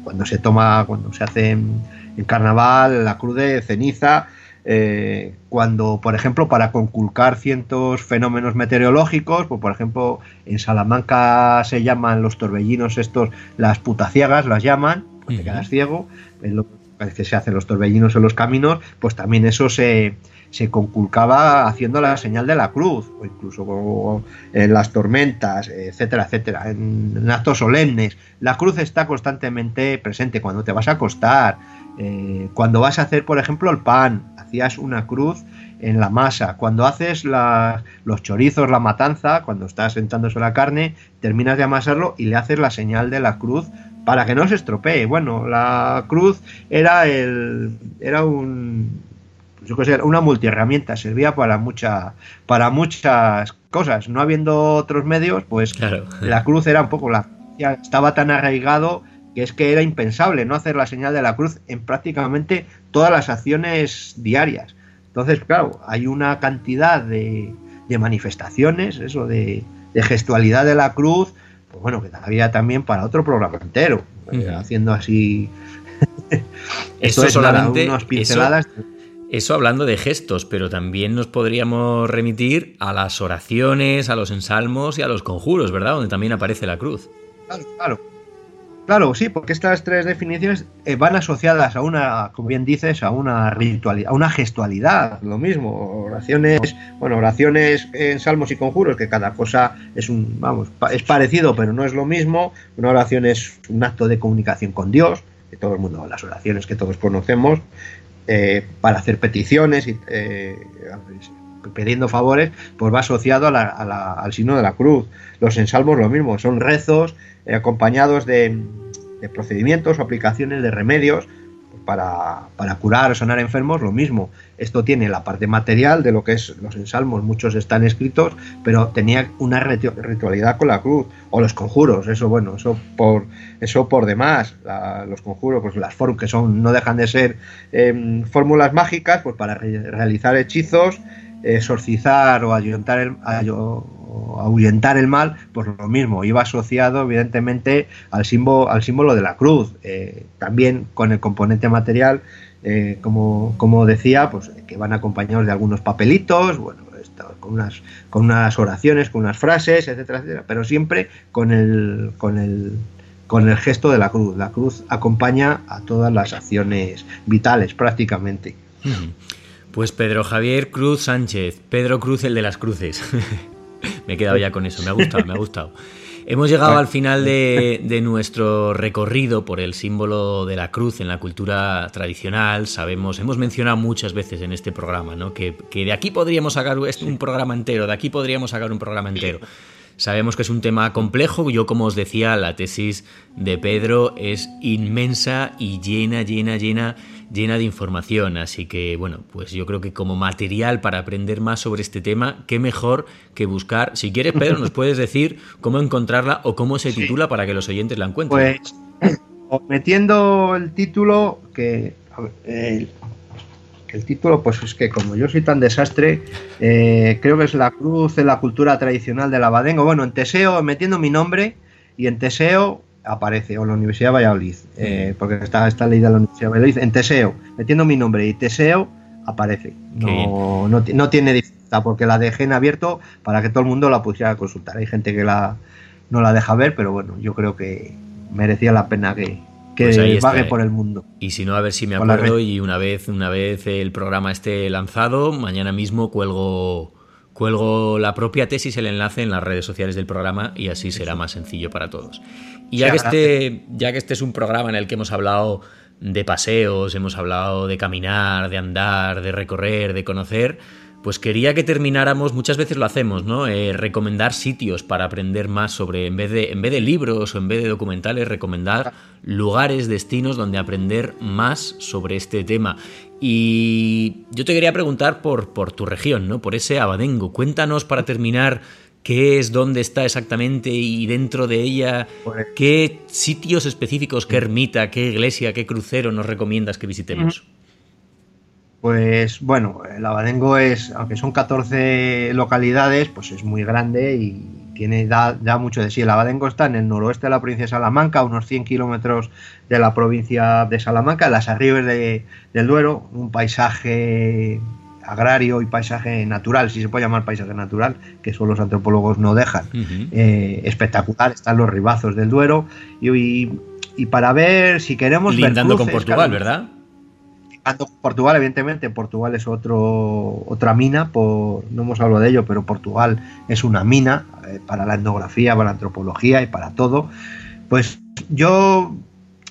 cuando se toma, cuando se hace en, carnaval, la cruz de ceniza, eh, cuando, por ejemplo, para conculcar ciertos fenómenos meteorológicos, pues, por ejemplo, en Salamanca se llaman los torbellinos estos, las putaciegas las llaman, porque te quedas ciego, es lo que se hacen los torbellinos en los caminos, pues también eso se, se conculcaba haciendo la señal de la cruz, o incluso en las tormentas, etcétera, etcétera, en, actos solemnes. La cruz está constantemente presente cuando te vas a acostar, eh, cuando vas a hacer, por ejemplo, el pan, hacías una cruz en la masa. Cuando haces los chorizos, la matanza, cuando estás sentándose la carne, terminas de amasarlo y le haces la señal de la cruz para que no se estropee. Bueno, la cruz era el era un yo que sé, una multiherramienta, servía para mucha, para muchas cosas. No habiendo otros medios, pues la cruz era un poco la estaba tan arraigado que es que era impensable no hacer la señal de la cruz en prácticamente todas las acciones diarias. Entonces, claro, hay una cantidad de, de manifestaciones, eso de, gestualidad de la cruz, pues bueno, que había también para otro programa entero, haciendo así. [laughs] eso es solamente unas pinceladas. Eso, hablando de gestos, pero también nos podríamos remitir a las oraciones, a los ensalmos y a los conjuros, ¿verdad? Donde también aparece la cruz. Claro, claro. Claro, sí, porque estas tres definiciones eh, van asociadas a una, como bien dices, a una ritualidad, a una gestualidad, lo mismo, oraciones, bueno, oraciones en salmos y conjuros, que cada cosa es un, vamos, es parecido, pero no es lo mismo. Una oración es un acto de comunicación con Dios, que todo el mundo, las oraciones que todos conocemos, eh, para hacer peticiones y eh, pidiendo favores, pues va asociado al signo de la cruz. Los ensalmos lo mismo, son rezos eh, acompañados de, procedimientos o aplicaciones de remedios para, curar o sanar enfermos, lo mismo. Esto tiene la parte material de lo que es los ensalmos, muchos están escritos, pero tenía una ritualidad con la cruz, o los conjuros, eso bueno, eso por, eso por demás, los conjuros, pues las que son, no dejan de ser em, fórmulas mágicas, pues para realizar hechizos, exorcizar o ayuntar el, ahuyentar el mal, pues lo mismo, iba asociado evidentemente al símbolo, al símbolo de la cruz, eh, también con el componente material, eh, como, como, decía, pues que van acompañados de algunos papelitos, bueno, con unas, con unas oraciones, con unas frases, etcétera, etcétera, pero siempre con el, con el con el gesto de la cruz. La cruz acompaña a todas las acciones vitales prácticamente. Pues Pedro Javier Cruz Sánchez, Pedro Cruz el de las cruces. [laughs] me he quedado ya con eso, me ha gustado, me ha gustado. Hemos llegado al final de, nuestro recorrido por el símbolo de la cruz en la cultura tradicional. Sabemos, hemos mencionado muchas veces en este programa, ¿no? Que, que de aquí podríamos sacar un programa entero, de aquí podríamos sacar un programa entero. Sabemos que es un tema complejo. Yo, como os decía, la tesis de Pedro es inmensa y llena, llena, llena, llena de información. Así que, bueno, pues yo creo que como material para aprender más sobre este tema, qué mejor que buscar. Si quieres, Pedro, nos puedes decir cómo encontrarla o cómo se titula para que los oyentes la encuentren. Pues, [coughs] metiendo el título que. El título, pues es que como yo soy tan desastre, eh, creo que es la cruz de la cultura tradicional de la Badengo. Bueno, en Teseo, metiendo mi nombre, y en Teseo aparece, o la Universidad de Valladolid, eh, porque está, está leída la Universidad de Valladolid, en Teseo, metiendo mi nombre y Teseo aparece. No, no, tiene dificultad, porque la dejé en abierto para que todo el mundo la pudiera consultar. Hay gente que la no la deja ver, pero bueno, yo creo que merecía la pena que, que pues vague por el mundo. Y si no, a ver si me acuerdo y una vez, una vez el programa esté lanzado, mañana mismo cuelgo, cuelgo la propia tesis, el enlace en las redes sociales del programa y así será más sencillo para todos. Y ya que, este, ya que este es un programa en el que hemos hablado de paseos, hemos hablado de caminar, de andar, de recorrer, de conocer, pues quería que termináramos, muchas veces lo hacemos, ¿no? Eh, recomendar sitios para aprender más sobre, en vez, de, en vez de libros o en vez de documentales, recomendar lugares, destinos donde aprender más sobre este tema. Y yo te quería preguntar por, por tu región, ¿no? Por ese Abadengo. Cuéntanos para terminar qué es, dónde está exactamente y dentro de ella, pues qué sitios específicos, qué ermita, qué iglesia, qué crucero nos recomiendas que visitemos. Pues bueno, el Abadengo es, aunque son 14 localidades, pues es muy grande y tiene da, mucho de sí. El Abadengo está en el noroeste de la provincia de Salamanca, a unos 100 kilómetros de la provincia de Salamanca, en las arribes del Duero, un paisaje agrario y paisaje natural, si se puede llamar paisaje natural, que eso los antropólogos no dejan. Eh, espectacular, están los ribazos del Duero y, para ver si queremos... Lindando con Portugal, ¿verdad? Portugal, evidentemente, Portugal es otro, otra mina, no hemos hablado de ello, pero Portugal es una mina eh, para la etnografía, para la antropología y para todo. Pues yo,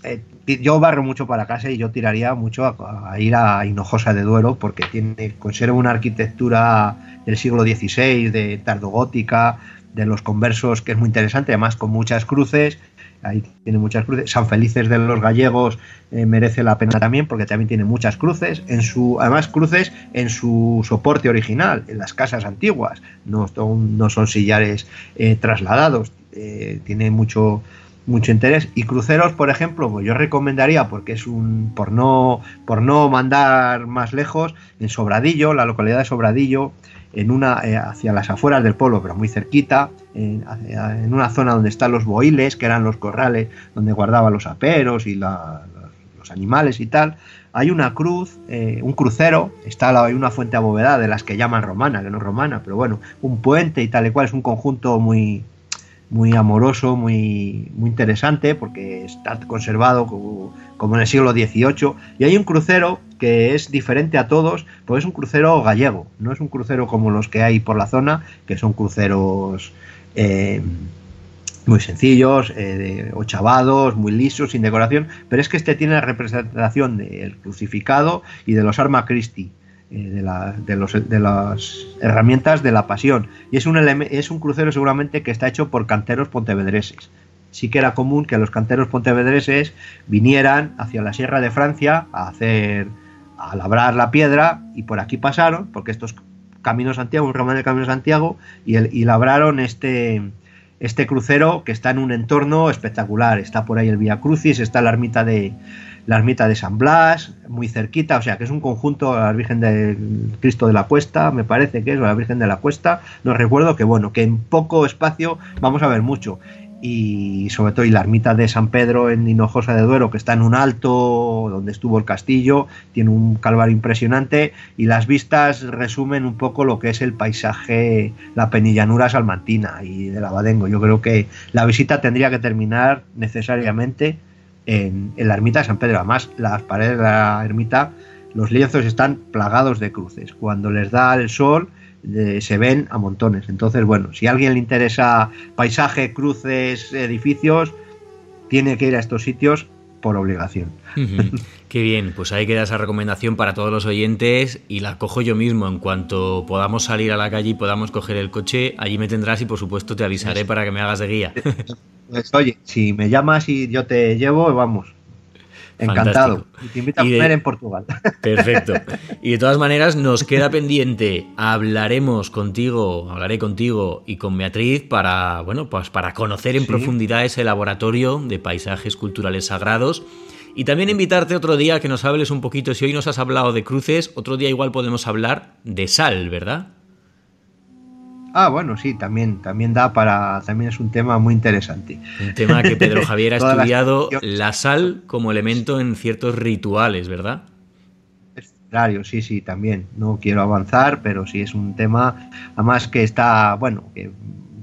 eh, yo barro mucho para casa y yo tiraría mucho a, ir a Hinojosa de Duero porque tiene, conserva una arquitectura del siglo XVI, de tardogótica, de los conversos, que es muy interesante, además con muchas cruces ahí tiene muchas cruces. San Felices de los Gallegos eh, merece la pena también porque también tiene muchas cruces, en su, además cruces en su soporte original, en las casas antiguas, no son, no son sillares eh, trasladados, eh, tiene mucho mucho interés. Y cruceros, por ejemplo, pues yo recomendaría, porque es un, por no, por no mandar más lejos, en Sobradillo, la localidad de Sobradillo, en una, eh, hacia las afueras del pueblo, pero muy cerquita, en, una zona donde están los boiles, que eran los corrales donde guardaban los aperos y los animales y tal. Hay una cruz, eh, un crucero, está hay una fuente abovedada de las que llaman romana, que no romana, pero bueno, un puente y tal y cual, es un conjunto muy, muy amoroso, muy, muy interesante, porque está conservado como, en el siglo XVIII. Y hay un crucero que es diferente a todos, pues es un crucero gallego, no es un crucero como los que hay por la zona, que son cruceros eh, muy sencillos, eh, ochavados, muy lisos, sin decoración, pero es que este tiene la representación del crucificado y de los Arma Christi eh, de, las herramientas de la pasión. Y es un, es un crucero seguramente que está hecho por canteros pontevedreses. Sí que era común que los canteros pontevedreses vinieran hacia la Sierra de Francia a hacer, a labrar la piedra y por aquí pasaron, porque estos caminos Santiago, un romano del Camino Santiago, y, el, y labraron este, este crucero que está en un entorno espectacular. Está por ahí el Vía Crucis, está la ermita de, la ermita de San Blas, muy cerquita, o sea que es un conjunto, la Virgen del Cristo de la Cuesta, me parece que es, o la Virgen de la Cuesta, no recuerdo que bueno, que en poco espacio vamos a ver mucho. Y sobre todo y la ermita de San Pedro en Hinojosa de Duero, que está en un alto donde estuvo el castillo, tiene un calvario impresionante y las vistas resumen un poco lo que es el paisaje, la penillanura salmantina y del Abadengo. Yo creo que la visita tendría que terminar necesariamente en, la ermita de San Pedro. Además, las paredes de la ermita, los lienzos están plagados de cruces. Cuando les da el sol, se ven a montones. Entonces, bueno, si a alguien le interesa paisaje, cruces, edificios, tiene que ir a estos sitios por obligación. [laughs] Qué bien, pues ahí queda esa recomendación para todos los oyentes y la cojo yo mismo. En cuanto podamos salir a la calle y podamos coger el coche, allí me tendrás y por supuesto te avisaré para que me hagas de guía. [laughs] Pues, oye, si me llamas y yo te llevo, vamos. Encantado. Y te invito a comer en Portugal. [laughs] Perfecto. Y de todas maneras, nos queda pendiente. Hablaremos contigo, hablaré contigo y con Beatriz para, bueno, pues para conocer en profundidad ese laboratorio de paisajes culturales sagrados. Y también invitarte otro día a que nos hables un poquito. Si hoy nos has hablado de cruces, otro día igual podemos hablar de sal, ¿verdad? Ah, bueno, sí, también, también da para, también es un tema muy interesante. Un tema que Pedro [laughs] Javier ha estudiado, la sal como elemento en ciertos rituales, ¿verdad? Sí, sí, también. No quiero avanzar, pero sí es un tema, además que está, bueno, que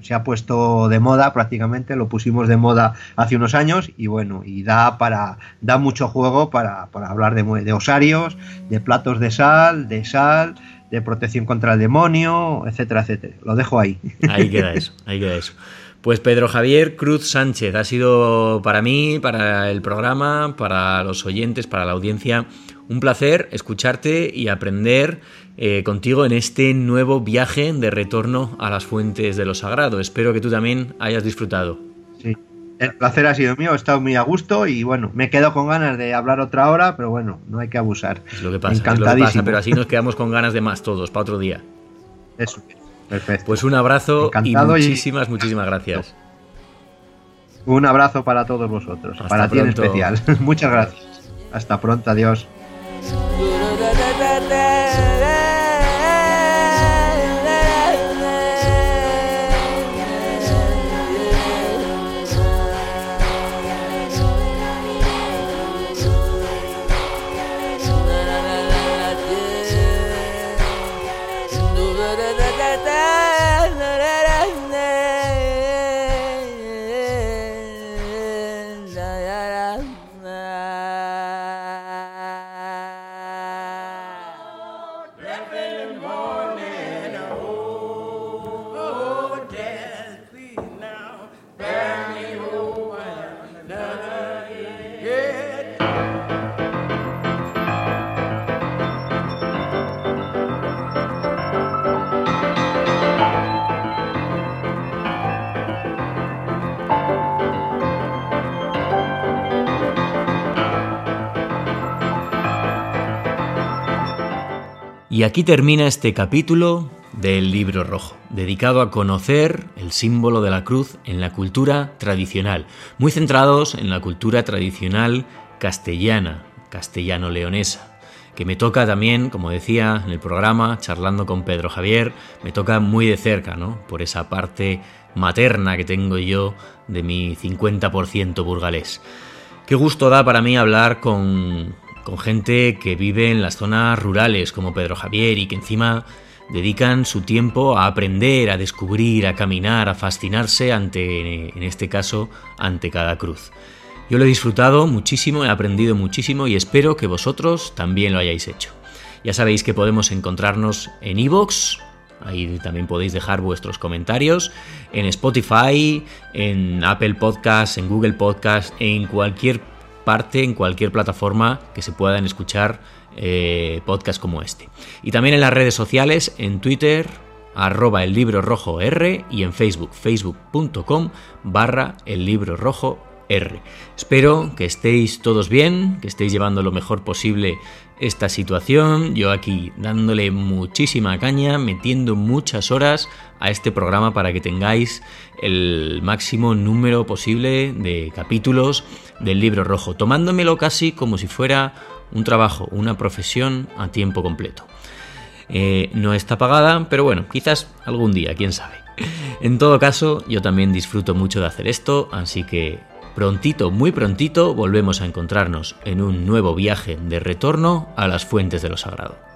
se ha puesto de moda prácticamente, lo pusimos de moda hace unos años y bueno, y da para, da mucho juego para, para hablar de, de osarios, de platos de sal, de sal, de protección contra el demonio, etcétera, etcétera. Lo dejo ahí. Ahí queda [laughs] eso, ahí queda eso. Pues Pedro Javier Cruz Sánchez, ha sido para mí, para el programa, para los oyentes, para la audiencia, un placer escucharte y aprender eh, contigo en este nuevo viaje de retorno a las fuentes de lo sagrado. Espero que tú también hayas disfrutado. Sí, el placer ha sido mío, he estado muy a gusto y bueno, me quedo con ganas de hablar otra hora, pero bueno, no hay que abusar. Es lo que pasa, es lo que pasa pero así nos quedamos con ganas de más todos, para otro día. Eso, perfecto. Pues un abrazo y muchísimas, muchísimas gracias. Un abrazo para todos vosotros, para ti en especial. [laughs] Muchas gracias. Hasta pronto, adiós. Y aquí termina este capítulo del libro rojo, dedicado a conocer el símbolo de la cruz en la cultura tradicional, muy centrados en la cultura tradicional castellana, castellano-leonesa, que me toca también, como decía en el programa, charlando con Pedro Javier, me toca muy de cerca, ¿no? Por esa parte materna que tengo yo de mi 50% burgalés. Qué gusto da para mí hablar con, con gente que vive en las zonas rurales como Pedro Javier y que encima dedican su tiempo a aprender, a descubrir, a caminar, a fascinarse ante, en este caso, ante cada cruz. Yo lo he disfrutado muchísimo, he aprendido muchísimo y espero que vosotros también lo hayáis hecho. Ya sabéis que podemos encontrarnos en iVoox, ahí también podéis dejar vuestros comentarios, en Spotify, en Apple Podcasts, en Google Podcasts, en cualquier parte, en cualquier plataforma que se puedan escuchar eh, podcasts como este. Y también en las redes sociales, en Twitter, arroba el libro rojo R y en Facebook, facebook.com barra el libro rojo R. Espero que estéis todos bien, que estéis llevando lo mejor posible esta situación. Yo aquí dándole muchísima caña, metiendo muchas horas a este programa para que tengáis el máximo número posible de capítulos del libro rojo, tomándomelo casi como si fuera un trabajo, una profesión a tiempo completo. Eh, no está pagada, pero bueno, quizás algún día, quién sabe. En todo caso, yo también disfruto mucho de hacer esto, así que Prontito, muy prontito, volvemos a encontrarnos en un nuevo viaje de retorno a las fuentes de lo sagrado.